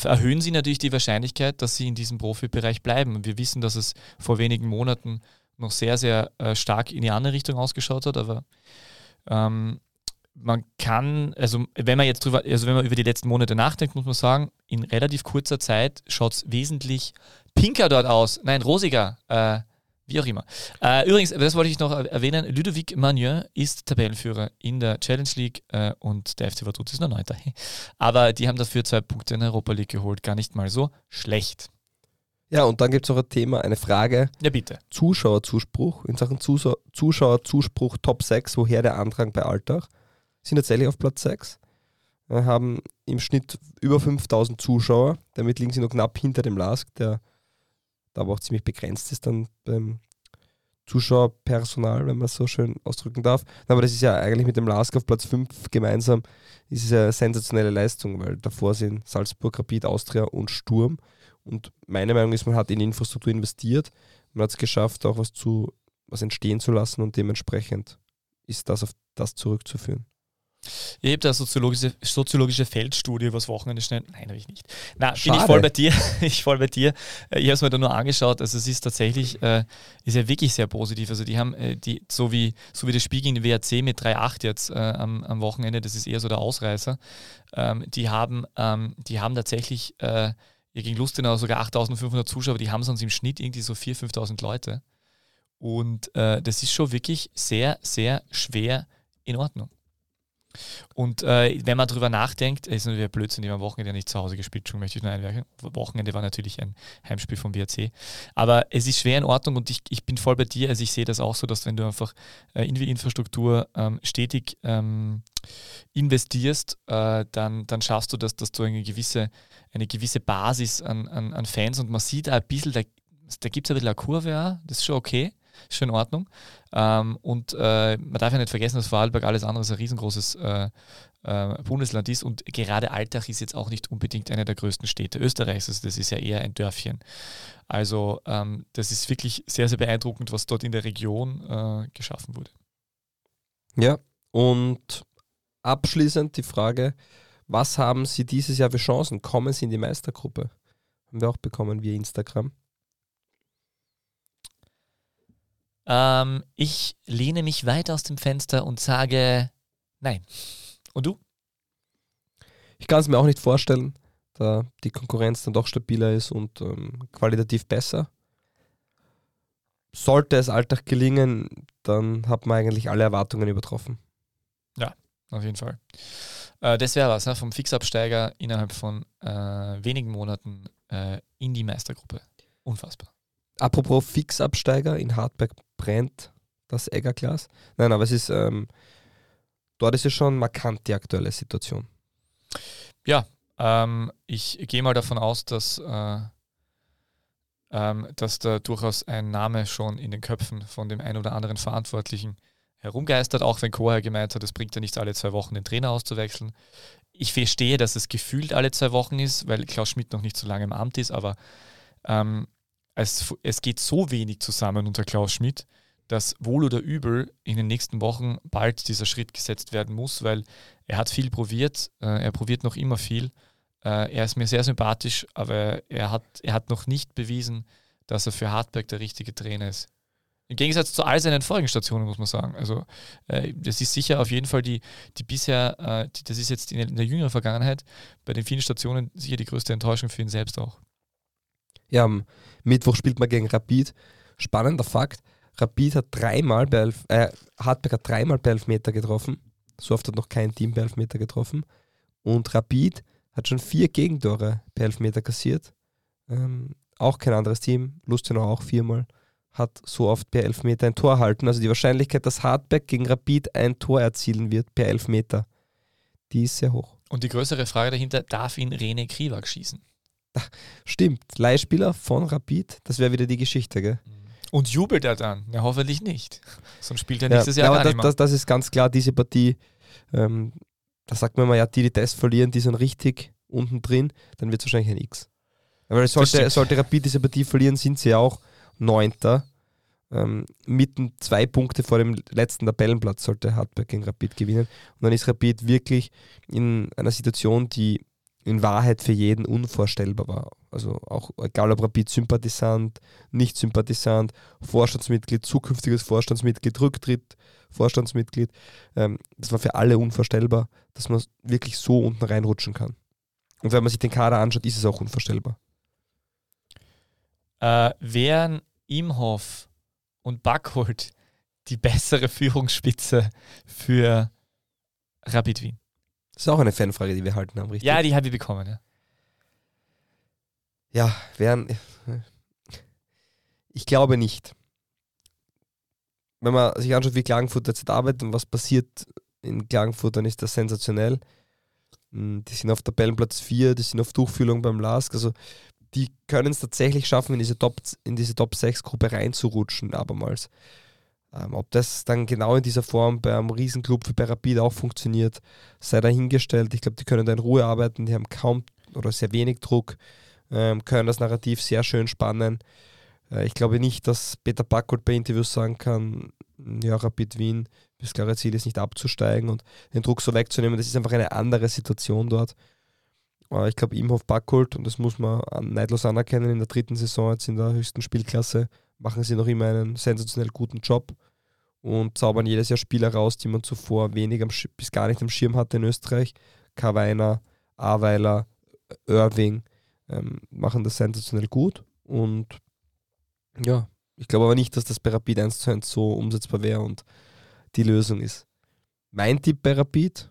erhöhen sie natürlich die Wahrscheinlichkeit, dass sie in diesem Profibereich bleiben. Wir wissen, dass es vor wenigen Monaten noch sehr, sehr äh, stark in die andere Richtung ausgeschaut hat, aber ähm, man kann, also wenn man jetzt drüber, also wenn man über die letzten Monate nachdenkt, muss man sagen, in relativ kurzer Zeit schaut es wesentlich pinker dort aus. Nein, rosiger. Äh, wie auch immer. Äh, übrigens, das wollte ich noch erwähnen, Ludovic Magnier ist Tabellenführer in der Challenge League äh, und der FC Vaduz ist nur Neunter. Aber die haben dafür zwei Punkte in der Europa League geholt. Gar nicht mal so schlecht. Ja, und dann gibt es noch ein Thema, eine Frage. Ja, bitte. Zuschauerzuspruch. In Sachen Zuschauerzuspruch Top 6, woher der Andrang bei Alltag? sind tatsächlich auf Platz 6. Wir haben im Schnitt über 5000 Zuschauer. Damit liegen sie noch knapp hinter dem LASK, der da aber auch ziemlich begrenzt ist dann beim Zuschauerpersonal, wenn man es so schön ausdrücken darf. Aber das ist ja eigentlich mit dem Lask auf Platz 5 gemeinsam, ist es eine sensationelle Leistung, weil davor sind Salzburg, Rapid, Austria und Sturm. Und meine Meinung ist, man hat in Infrastruktur investiert, man hat es geschafft, auch was zu was entstehen zu lassen und dementsprechend ist das auf das zurückzuführen. Ihr habt eine soziologische, soziologische Feldstudie was Wochenende schnell. Nein, habe ich nicht. Na, bin ich voll bei dir. ich voll bei dir. Äh, ich habe es mir da nur angeschaut. Also es ist tatsächlich, äh, ist ja wirklich sehr positiv. Also die haben, äh, die, so wie so wie das Spiel gegen den WRC mit 3-8 jetzt äh, am, am Wochenende, das ist eher so der Ausreißer. Ähm, die haben, ähm, die haben tatsächlich äh, gegen Lustenau sogar 8500 Zuschauer, die haben sonst im Schnitt irgendwie so 4.000, 5.000 Leute. Und äh, das ist schon wirklich sehr, sehr schwer in Ordnung. Und äh, wenn man darüber nachdenkt, ist natürlich ein Blödsinn, die haben am Wochenende ja nicht zu Hause gespielt, schon möchte ich nur einwerfen. Wochenende war natürlich ein Heimspiel vom WRC. Aber es ist schwer in Ordnung und ich, ich bin voll bei dir. Also ich sehe das auch so, dass wenn du einfach äh, in die Infrastruktur ähm, stetig ähm, investierst, äh, dann, dann schaffst du das, dass du eine gewisse, eine gewisse Basis an, an, an Fans und man sieht auch ein bisschen, da, da gibt es ein bisschen eine Kurve, auch, das ist schon okay ist schon in Ordnung. Ähm, und äh, man darf ja nicht vergessen, dass Vorarlberg alles andere ein riesengroßes äh, äh, Bundesland ist und gerade Altach ist jetzt auch nicht unbedingt eine der größten Städte Österreichs, also das ist ja eher ein Dörfchen. Also ähm, das ist wirklich sehr, sehr beeindruckend, was dort in der Region äh, geschaffen wurde. Ja, und abschließend die Frage, was haben Sie dieses Jahr für Chancen? Kommen Sie in die Meistergruppe? Haben wir auch bekommen via Instagram. Ähm, ich lehne mich weit aus dem Fenster und sage nein. Und du? Ich kann es mir auch nicht vorstellen, da die Konkurrenz dann doch stabiler ist und ähm, qualitativ besser. Sollte es Alltag gelingen, dann hat man eigentlich alle Erwartungen übertroffen. Ja, auf jeden Fall. Äh, das wäre was, ne? vom Fixabsteiger innerhalb von äh, wenigen Monaten äh, in die Meistergruppe. Unfassbar. Apropos Fixabsteiger, in Hartberg brennt das Eggerglas. Nein, aber es ist, ähm, dort ist es schon markant die aktuelle Situation. Ja, ähm, ich gehe mal davon aus, dass, äh, ähm, dass da durchaus ein Name schon in den Köpfen von dem einen oder anderen Verantwortlichen herumgeistert, auch wenn Koher gemeint hat, es bringt ja nichts, alle zwei Wochen den Trainer auszuwechseln. Ich verstehe, dass es gefühlt alle zwei Wochen ist, weil Klaus Schmidt noch nicht so lange im Amt ist, aber ähm, es, es geht so wenig zusammen unter Klaus Schmidt, dass wohl oder übel in den nächsten Wochen bald dieser Schritt gesetzt werden muss, weil er hat viel probiert, äh, er probiert noch immer viel. Äh, er ist mir sehr sympathisch, aber er hat, er hat noch nicht bewiesen, dass er für Hartberg der richtige Trainer ist. Im Gegensatz zu all seinen vorigen Stationen, muss man sagen. Also, äh, das ist sicher auf jeden Fall die, die bisher, äh, die, das ist jetzt in, in der jüngeren Vergangenheit bei den vielen Stationen sicher die größte Enttäuschung für ihn selbst auch. Ja, am Mittwoch spielt man gegen Rapid. Spannender Fakt: Rapid hat dreimal bei Elf, äh, Hartberg hat dreimal bei Elfmeter getroffen. So oft hat noch kein Team bei Elfmeter getroffen. Und Rapid hat schon vier Gegentore per Elfmeter kassiert. Ähm, auch kein anderes Team, Lustenau auch viermal, hat so oft per Elfmeter ein Tor erhalten. Also die Wahrscheinlichkeit, dass Hartberg gegen Rapid ein Tor erzielen wird per Elfmeter, die ist sehr hoch. Und die größere Frage dahinter, darf ihn Rene Kriwak schießen? Stimmt, Leihspieler von Rapid, das wäre wieder die Geschichte, gell? Und jubelt er dann? Ja, hoffentlich nicht. Sonst spielt er nächstes ja, Jahr ja, gar das, das, das, ist ganz klar, diese Partie, ähm, da sagt man mal, ja, die, die das verlieren, die sind richtig unten drin, dann wird es wahrscheinlich ein X. Aber sollte, sollte Rapid diese Partie verlieren, sind sie ja auch Neunter. Ähm, mitten zwei Punkte vor dem letzten Tabellenplatz sollte Hartberg gegen Rapid gewinnen. Und dann ist Rapid wirklich in einer Situation, die in Wahrheit für jeden unvorstellbar war. Also auch egal ob Rapid-Sympathisant, Nicht-Sympathisant, Vorstandsmitglied, zukünftiges Vorstandsmitglied, Rücktritt, Vorstandsmitglied. Ähm, das war für alle unvorstellbar, dass man wirklich so unten reinrutschen kann. Und wenn man sich den Kader anschaut, ist es auch unvorstellbar. Äh, wären Imhoff und Backholt die bessere Führungsspitze für Rapid Wien? Das ist auch eine Fanfrage, die wir halten haben, richtig? Ja, die habe ich bekommen, ja. Ja, wären. Ich glaube nicht. Wenn man sich anschaut, wie Klagenfurt derzeit arbeitet und was passiert in Klagenfurt, dann ist das sensationell. Hm, die sind auf Tabellenplatz 4, die sind auf Durchfühlung beim LASK. Also die können es tatsächlich schaffen, in diese Top, in diese Top 6 Gruppe reinzurutschen, abermals. Ähm, ob das dann genau in dieser Form bei einem Riesenclub wie bei Rapid auch funktioniert, sei dahingestellt. Ich glaube, die können da in Ruhe arbeiten, die haben kaum oder sehr wenig Druck, ähm, können das Narrativ sehr schön spannen. Äh, ich glaube nicht, dass Peter Backholt bei Interviews sagen kann, ja, Rapid Wien, das klare Ziel ist nicht abzusteigen und den Druck so wegzunehmen. Das ist einfach eine andere Situation dort. Aber ich glaube, Imhoff Backholt, und das muss man neidlos anerkennen, in der dritten Saison jetzt in der höchsten Spielklasse, machen sie noch immer einen sensationell guten Job und zaubern jedes Jahr Spieler raus, die man zuvor wenig am, bis gar nicht am Schirm hatte in Österreich. Karweiner, Aweiler, Irving ähm, machen das sensationell gut und ja, ich glaube aber nicht, dass das bei Rapid 1 zu 1 so umsetzbar wäre und die Lösung ist. Mein Tipp bei Rapid,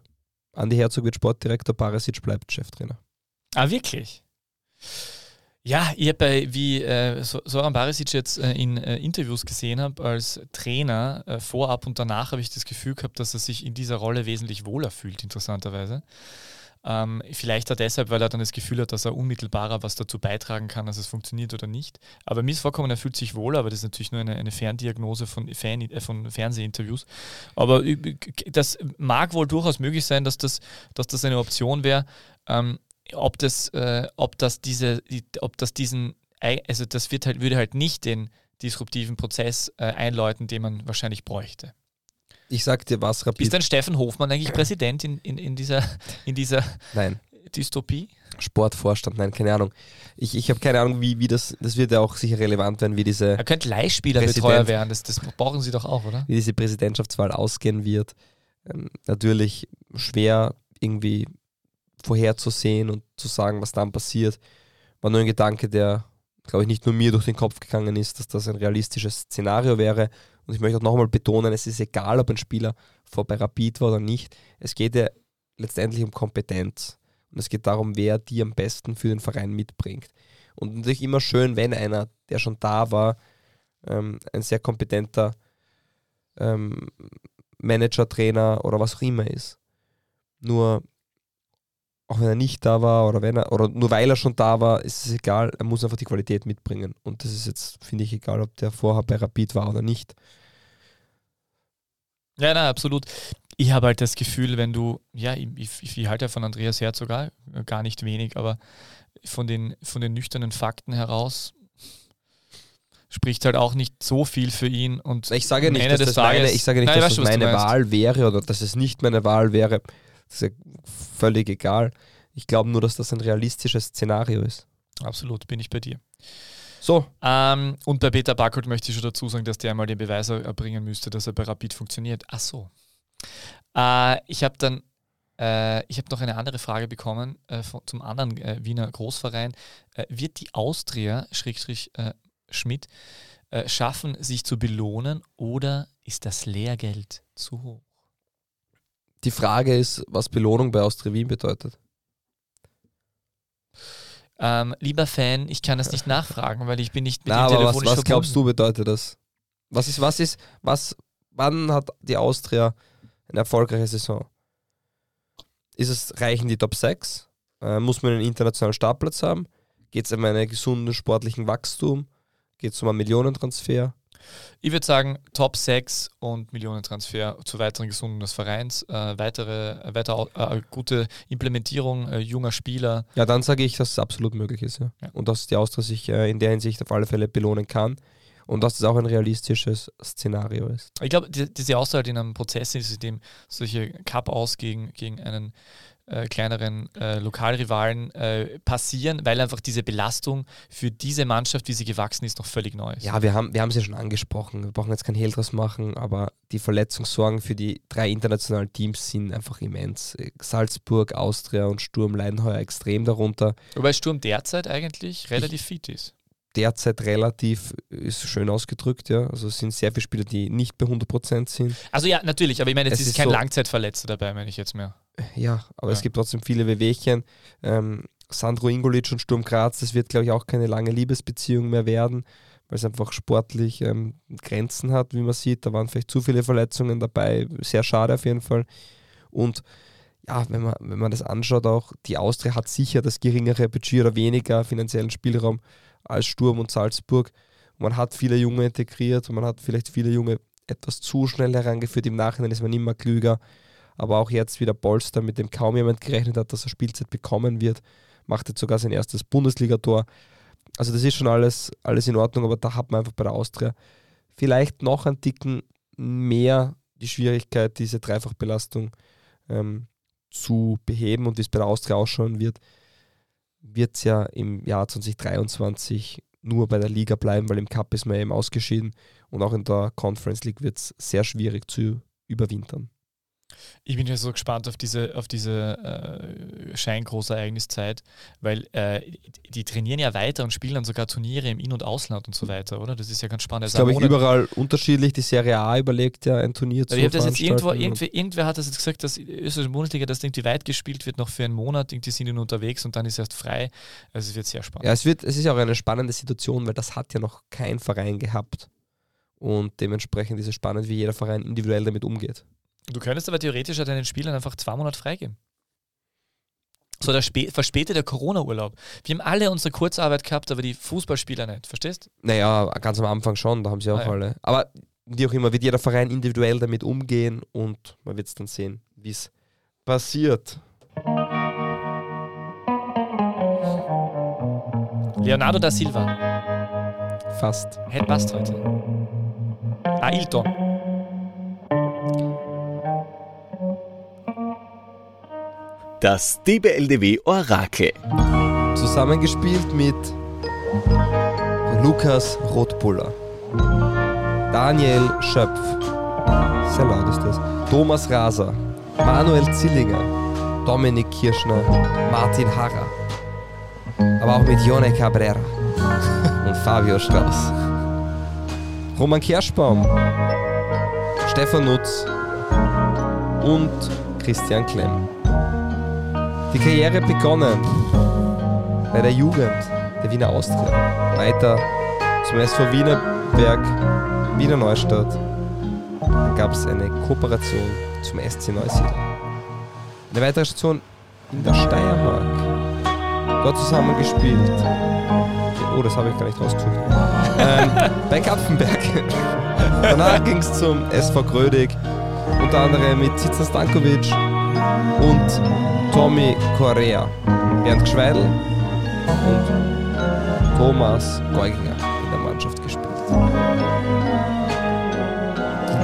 Andi Herzog wird Sportdirektor, Parasic bleibt Cheftrainer. Ah, wirklich? Ja, ich habe wie äh, Soran Barisic jetzt äh, in äh, Interviews gesehen habe als Trainer, äh, vorab und danach habe ich das Gefühl gehabt, dass er sich in dieser Rolle wesentlich wohler fühlt, interessanterweise. Ähm, vielleicht auch deshalb, weil er dann das Gefühl hat, dass er unmittelbarer was dazu beitragen kann, dass es funktioniert oder nicht. Aber mir ist vorkommen, er fühlt sich wohl, aber das ist natürlich nur eine, eine Ferndiagnose von, Fan, äh, von Fernsehinterviews. Aber das mag wohl durchaus möglich sein, dass das, dass das eine Option wäre. Ähm, ob das, äh, ob das diese, ob das diesen, also das wird halt, würde halt nicht den disruptiven Prozess äh, einläuten, den man wahrscheinlich bräuchte. Ich sag dir was, Rapid. Ist denn Steffen Hofmann eigentlich Präsident in, in, in, dieser, in dieser Nein. Dystopie? Sportvorstand, nein, keine Ahnung. Ich, ich habe keine Ahnung, wie, wie das, das wird ja auch sicher relevant werden, wie diese. Er könnte Leihspielerbetreuer werden, das, das brauchen sie doch auch, oder? Wie diese Präsidentschaftswahl ausgehen wird. Ähm, natürlich schwer irgendwie vorherzusehen und zu sagen, was dann passiert. War nur ein Gedanke, der, glaube ich, nicht nur mir durch den Kopf gegangen ist, dass das ein realistisches Szenario wäre und ich möchte auch nochmal betonen, es ist egal, ob ein Spieler vor bei Rapid war oder nicht. Es geht ja letztendlich um Kompetenz. Und es geht darum, wer die am besten für den Verein mitbringt. Und natürlich immer schön, wenn einer, der schon da war, ähm, ein sehr kompetenter ähm, Manager, Trainer oder was auch immer ist. Nur auch wenn er nicht da war oder wenn er oder nur weil er schon da war, ist es egal, er muss einfach die Qualität mitbringen. Und das ist jetzt, finde ich, egal, ob der vorher bei Rapid war oder nicht. Ja, nein, absolut. Ich habe halt das Gefühl, wenn du, ja, ich, ich, ich halte ja von Andreas Herzog gar nicht wenig, aber von den, von den nüchternen Fakten heraus spricht halt auch nicht so viel für ihn. Und ich sage nicht, dass das meine, ich sage nicht, nein, dass das meine Wahl wäre oder dass es nicht meine Wahl wäre. Das ist ja völlig egal. Ich glaube nur, dass das ein realistisches Szenario ist. Absolut, bin ich bei dir. So. Ähm, und bei Peter Barcode möchte ich schon dazu sagen, dass der einmal den Beweis erbringen müsste, dass er bei Rapid funktioniert. Ach so. Äh, ich habe dann äh, ich habe noch eine andere Frage bekommen äh, von, zum anderen äh, Wiener Großverein. Äh, wird die Austria, Schrägstrich äh, Schmidt, schaffen, sich zu belohnen oder ist das Lehrgeld zu hoch? Die Frage ist, was Belohnung bei Austria Wien bedeutet. Ähm, lieber Fan, ich kann das nicht nachfragen, weil ich bin nicht mit Na, dem telefonisch was, was glaubst du bedeutet das? Was ist, was ist, was, wann hat die Austria eine erfolgreiche Saison? Ist es, reichen die Top 6? Äh, muss man einen internationalen Startplatz haben? Geht es um einen gesunden sportlichen Wachstum? Geht es um einen Millionentransfer? Ich würde sagen, Top 6 und Millionentransfer zur weiteren Gesundung des Vereins, äh, weitere, äh, weiter äh, gute Implementierung äh, junger Spieler. Ja, dann sage ich, dass es absolut möglich ist. Ja. Ja. Und dass die Austria sich äh, in der Hinsicht auf alle Fälle belohnen kann und dass es auch ein realistisches Szenario ist. Ich glaube, die, diese Austria halt in einem Prozess ist, in dem solche Cup aus gegen, gegen einen äh, kleineren äh, Lokalrivalen äh, passieren, weil einfach diese Belastung für diese Mannschaft, wie sie gewachsen ist, noch völlig neu ist. Ja, wir haben wir es ja schon angesprochen. Wir brauchen jetzt kein Hehl draus machen, aber die Verletzungssorgen für die drei internationalen Teams sind einfach immens. Salzburg, Austria und Sturm leiden heuer extrem darunter. Wobei Sturm derzeit eigentlich relativ ich, fit ist derzeit relativ, ist schön ausgedrückt, ja. Also es sind sehr viele Spieler, die nicht bei 100% sind. Also ja, natürlich, aber ich meine, jetzt es ist, ist kein so, Langzeitverletzter dabei, meine ich jetzt mehr. Ja, aber ja. es gibt trotzdem viele Wehwehchen. Ähm, Sandro Ingolic und Sturm Graz, das wird, glaube ich, auch keine lange Liebesbeziehung mehr werden, weil es einfach sportlich ähm, Grenzen hat, wie man sieht. Da waren vielleicht zu viele Verletzungen dabei, sehr schade auf jeden Fall. Und ja, wenn man, wenn man das anschaut, auch die Austria hat sicher das geringere Budget oder weniger finanziellen Spielraum als Sturm und Salzburg. Man hat viele Junge integriert man hat vielleicht viele Junge etwas zu schnell herangeführt. Im Nachhinein ist man immer klüger. Aber auch jetzt wieder Polster, mit dem kaum jemand gerechnet hat, dass er Spielzeit bekommen wird, macht jetzt sogar sein erstes Bundesligator. Also das ist schon alles, alles in Ordnung, aber da hat man einfach bei der Austria vielleicht noch einen Ticken mehr die Schwierigkeit, diese Dreifachbelastung ähm, zu beheben und wie es bei der Austria ausschauen wird, wird es ja im Jahr 2023 nur bei der Liga bleiben, weil im Cup ist man eben ausgeschieden und auch in der Conference League wird es sehr schwierig zu überwintern. Ich bin ja so gespannt auf diese, auf diese äh, Scheingroßereigniszeit, weil äh, die trainieren ja weiter und spielen dann sogar Turniere im In- und Ausland und so weiter, oder? Das ist ja ganz spannend. Das ist, glaube ich, überall unterschiedlich. Die Serie A überlegt ja ein Turnier zu ich das jetzt irgendwo, irgendwer, irgendwer hat das jetzt gesagt, dass die österreichische Bundesliga, dass irgendwie weit gespielt wird, noch für einen Monat, irgendwie sind die nur unterwegs und dann ist erst frei. Also es wird sehr spannend. Ja, es, wird, es ist auch eine spannende Situation, weil das hat ja noch kein Verein gehabt. Und dementsprechend ist es spannend, wie jeder Verein individuell damit umgeht. Du könntest aber theoretisch ja deinen Spielern einfach zwei Monate freigeben. So der verspätete Corona-Urlaub. Wir haben alle unsere Kurzarbeit gehabt, aber die Fußballspieler nicht. Verstehst? Naja, ganz am Anfang schon, da haben sie auch ah, ja. alle. Aber wie auch immer, wird jeder Verein individuell damit umgehen und man wird es dann sehen, wie es passiert. Leonardo da Silva. Fast. Hätte passt heute. Ailton. Das DBLDW Orakel. Zusammengespielt mit Lukas Rotbuller, Daniel Schöpf, sehr laut ist das, Thomas Raser, Manuel Zillinger, Dominik Kirschner, Martin Harrer, aber auch mit Jone Cabrera und Fabio Strauß, Roman Kerschbaum, Stefan Nutz und Christian Klemm. Die Karriere begonnen bei der Jugend der Wiener Austria. Weiter zum SV Wienerberg, Wiener Neustadt. Dann gab es eine Kooperation zum SC Neusiedl. Eine weitere Station in der Steiermark. Dort zusammengespielt. Oh, das habe ich gar nicht rausgesucht. ähm, bei Kapfenberg. Danach ging es zum SV Grödig, unter anderem mit Zitzer Stankovic und Tommy Correa, Bernd Gschweidl und Thomas Geuginger in der Mannschaft gespielt.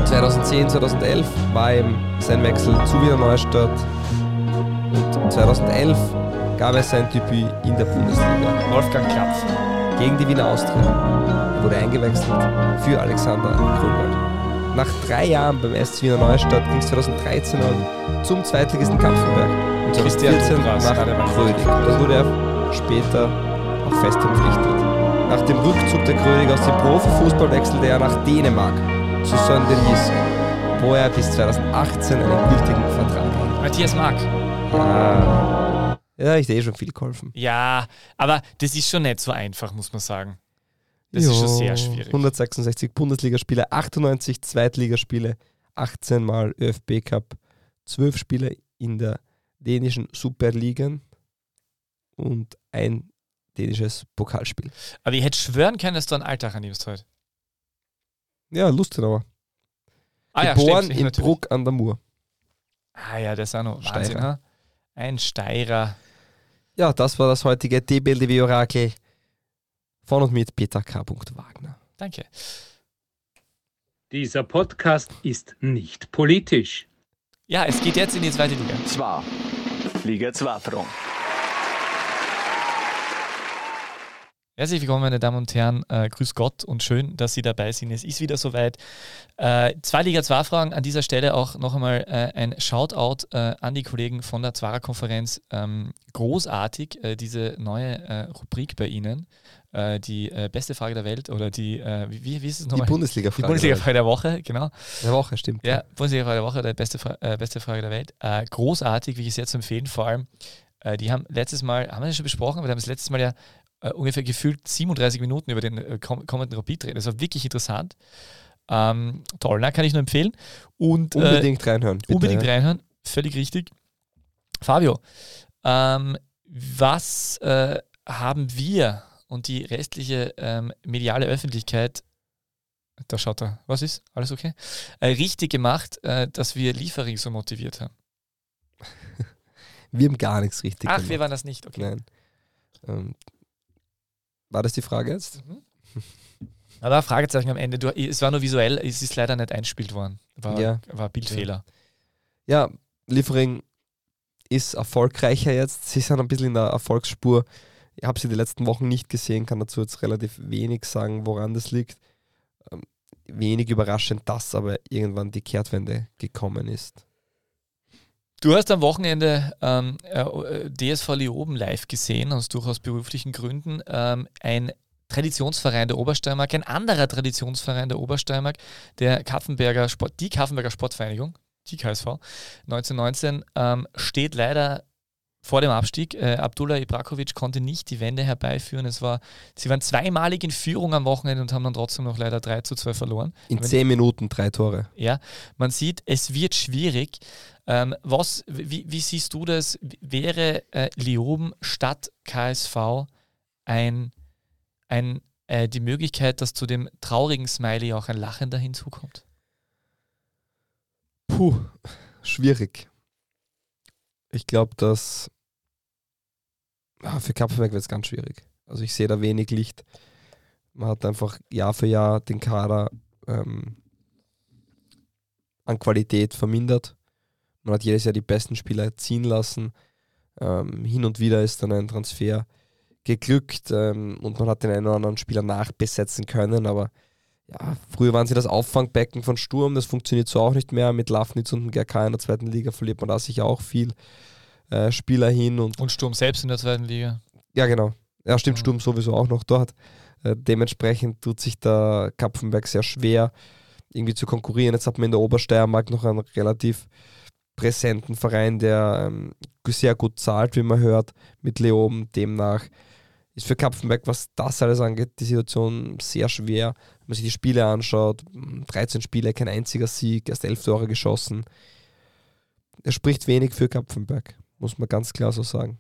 2010, 2011 war ihm sein Wechsel zu Wiener Neustadt und 2011 gab es sein Debüt in der Bundesliga. Wolfgang Klapf. Gegen die Wiener Austria. Er wurde eingewechselt für Alexander Grünwald. Nach drei Jahren beim SC Wiener Neustadt ging es 2013 an zum Zweitligisten Kapfenberg. Und 2014 nach Krödig. Das wurde er später auch fest verpflichtet. Nach dem Rückzug der Krödig aus dem Profifußball wechselte er nach Dänemark zu Saint-Denis, wo er bis 2018 einen gültigen Vertrag hat. Matthias Mark. Ja. Ja, ich sehe schon viel geholfen. Ja, aber das ist schon nicht so einfach, muss man sagen. Das jo, ist schon sehr schwierig. 166 Bundesligaspiele, 98 Zweitligaspiele, 18 Mal ÖFB Cup, 12 Spiele in der dänischen Superligen und ein dänisches Pokalspiel. Aber ich hätte schwören können, dass du einen Alltag annimmst heute. Ja, Lustenauer. Ah, Geboren ja, stimmt, in natürlich. Bruck an der Mur. Ah ja, das ist auch noch Wahnsinn. Ha? Ein Steirer. Ja, das war das heutige DBLDW-Orakel von und mit Peter K. Wagner. Danke. Dieser Podcast ist nicht politisch. Ja, es geht jetzt in die zweite Liga. Zwar. Liga 2 Front. Herzlich willkommen, meine Damen und Herren. Äh, grüß Gott und schön, dass Sie dabei sind. Es ist wieder soweit. Äh, zwei Liga 2 Fragen. An dieser Stelle auch noch einmal äh, ein Shoutout äh, an die Kollegen von der Zwarer Konferenz. Ähm, großartig, äh, diese neue äh, Rubrik bei Ihnen. Äh, die beste Frage der Welt oder die, wie, wie ist es nochmal? Die Bundesliga-Frage. Die Bundesliga-Frage der Woche, genau. Der Woche, stimmt. Ja, Bundesliga-Frage der Woche, der beste, beste Frage der Welt. großartig, wie ich es jetzt empfehlen, vor allem die haben letztes Mal, haben wir das schon besprochen, aber die haben das letztes Mal ja äh, ungefähr gefühlt 37 Minuten über den äh, kommenden Rapid reden. Das war wirklich interessant. Ähm, toll, na, kann ich nur empfehlen. Und, äh, unbedingt reinhören. Bitte, unbedingt ja. reinhören, völlig richtig. Fabio, ähm, was äh, haben wir und die restliche ähm, mediale Öffentlichkeit, da schaut er, was ist? Alles okay? Äh, richtig gemacht, äh, dass wir Liefering so motiviert haben. Wir haben gar nichts richtig Ach, gemacht. wir waren das nicht, okay. Nein. Ähm, war das die Frage jetzt? Mhm. Aber Fragezeichen am Ende. Du, es war nur visuell, es ist leider nicht einspielt worden. War, Ja. war Bildfehler. Ja, Liefering ist erfolgreicher jetzt. Sie sind ein bisschen in der Erfolgsspur. Ich habe sie die letzten Wochen nicht gesehen, kann dazu jetzt relativ wenig sagen, woran das liegt. Ähm, wenig überraschend, dass aber irgendwann die Kehrtwende gekommen ist. Du hast am Wochenende ähm, äh, DSV Leoben live gesehen, aus durchaus beruflichen Gründen. Ähm, ein Traditionsverein der Obersteiermark, ein anderer Traditionsverein der Obersteiermark, der Kaffenberger Sport, die Kaffenberger Sportvereinigung, die KSV, 1919, ähm, steht leider vor dem Abstieg. Äh, Abdullah Ibrakovic konnte nicht die Wende herbeiführen. Es war, sie waren zweimalig in Führung am Wochenende und haben dann trotzdem noch leider 3 zu 2 verloren. In Wenn- zehn Minuten drei Tore. Ja, man sieht, es wird schwierig. Ähm, was, wie, wie siehst du das? Wäre äh, Leoben statt KSV ein, ein, äh, die Möglichkeit, dass zu dem traurigen Smiley auch ein lachender hinzukommt? Puh, schwierig. Ich glaube, dass ah, für Kapfenberg wird es ganz schwierig. Also ich sehe da wenig Licht. Man hat einfach Jahr für Jahr den Kader ähm, an Qualität vermindert. Man hat jedes Jahr die besten Spieler ziehen lassen. Ähm, hin und wieder ist dann ein Transfer geglückt ähm, und man hat den einen oder anderen Spieler nachbesetzen können, aber ja, früher waren sie das Auffangbecken von Sturm, das funktioniert so auch nicht mehr. Mit Lafnitz und dem GRK in der zweiten Liga verliert man da sicher auch viel äh, Spieler hin und Und Sturm selbst in der zweiten Liga. ja, genau. Ja, stimmt, Mhm. Sturm sowieso auch noch dort. Äh, dementsprechend tut sich der Kapfenberg sehr schwer, irgendwie zu konkurrieren. Jetzt hat man in der Obersteiermark noch einen relativ präsenten Verein, der ähm, sehr gut zahlt, wie man hört, mit Leoben. Demnach ist für Kapfenberg, was das alles angeht, die Situation sehr schwer. Wenn man sich die Spiele anschaut, 13 Spiele, kein einziger Sieg, erst 11 Tore geschossen. Er spricht wenig für Kapfenberg, muss man ganz klar so sagen.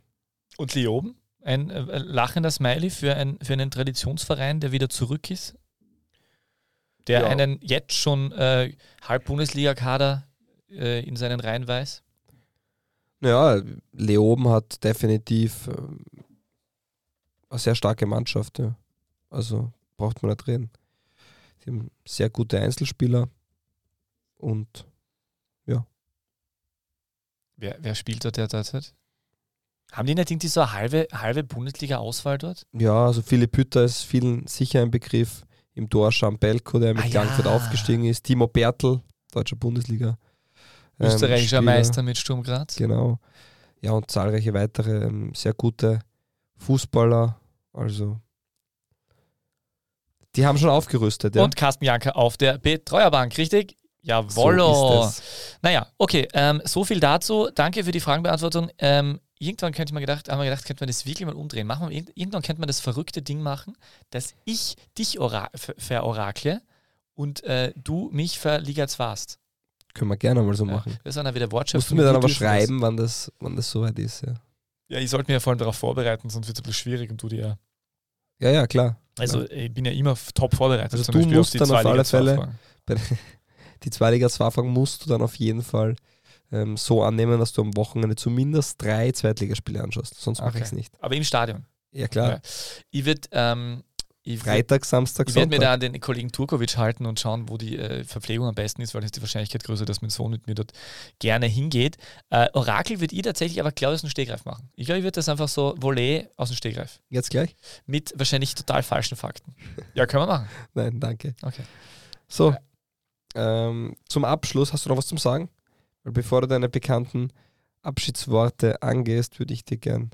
Und Leoben? Ein äh, lachender Smiley für, ein, für einen Traditionsverein, der wieder zurück ist? Der Ja. einen jetzt schon äh, Halb-Bundesliga-Kader äh, in seinen Reihen weiß? Ja, Leoben hat definitiv ähm, eine sehr starke Mannschaft. Ja. Also braucht man nicht reden. Sie haben sehr gute Einzelspieler und Wer, wer spielt dort derzeit? Haben die nicht irgendwie so eine halbe, halbe Bundesliga-Auswahl dort? ja, also Philipp Hütter ist vielen sicher ein Begriff. Im Tor Jean Belko, der mit Ah, ja. Aufgestiegen ist. Timo Bertel, deutscher Bundesliga. ähm, Österreichischer Spieler. Meister mit Sturm Graz. Genau. Ja, und zahlreiche weitere ähm, sehr gute Fußballer. Also, die haben schon aufgerüstet. Ja? Und Carsten Janker auf der Betreuerbank, richtig? Jawollo. So ist es. Naja, okay, ähm, so viel dazu. Danke für die Fragenbeantwortung. Ähm, irgendwann könnte man gedacht, haben wir gedacht, könnte man das wirklich mal umdrehen. Machen wir, irgend- irgendwann könnte man das verrückte Ding machen, dass ich dich ora ver- verorakle und äh, du mich verligat's warst. Können wir gerne mal so Ja, machen. Das ist dann wieder Wortschöpfung. Musst du mir dann aber schreiben, wann das, wann das soweit ist. Ja. Ja, ich sollte mir ja vor allem darauf vorbereiten, sonst wird es ein bisschen schwierig und du dir ja. ja, ja klar. Also ich bin ja immer top vorbereitet. Also zum du Beispiel musst dann auf alle Liga-Zwei-Fragen. Die Zweiliga 2 Fragen musst du dann auf jeden Fall ähm, so annehmen, dass du am Wochenende zumindest drei Zweitligaspiele anschaust. Sonst mache Okay. ich es nicht. Aber im Stadion. Ja, klar. Ja. Ich würde ähm, ich Freitag, Samstag, Ich werde mir Sonntag. da an den Kollegen Turkovic halten und schauen, wo die äh, Verpflegung am besten ist, weil es die Wahrscheinlichkeit größer, dass mein Sohn mit mir dort gerne hingeht. Äh, Orakel würde ich tatsächlich aber, glaube ich, aus dem Stegreif machen. Ich glaube, ich würde das einfach so Volley aus dem Stegreif. Jetzt gleich? Mit wahrscheinlich total falschen Fakten. Ja, können wir machen. Nein, danke. Okay. So, ähm, zum Abschluss hast du noch was zum Sagen? Weil bevor du deine bekannten Abschiedsworte angehst, würde ich dir gern.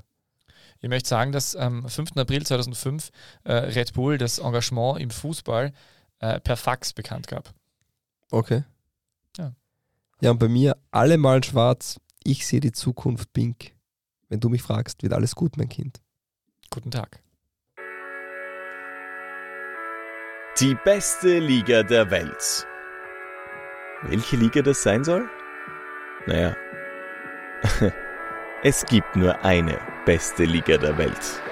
Ich möchte sagen, dass am 5. April 2005 äh, Red Bull das Engagement im Fußball äh, per Fax bekannt gab. Okay. Ja. Ja, und bei mir alle mal schwarz. Ich sehe die Zukunft pink. Wenn du mich fragst, wird alles gut, mein Kind. Guten Tag. Die beste Liga der Welt. Welche Liga das sein soll? Naja. Es gibt nur eine beste Liga der Welt.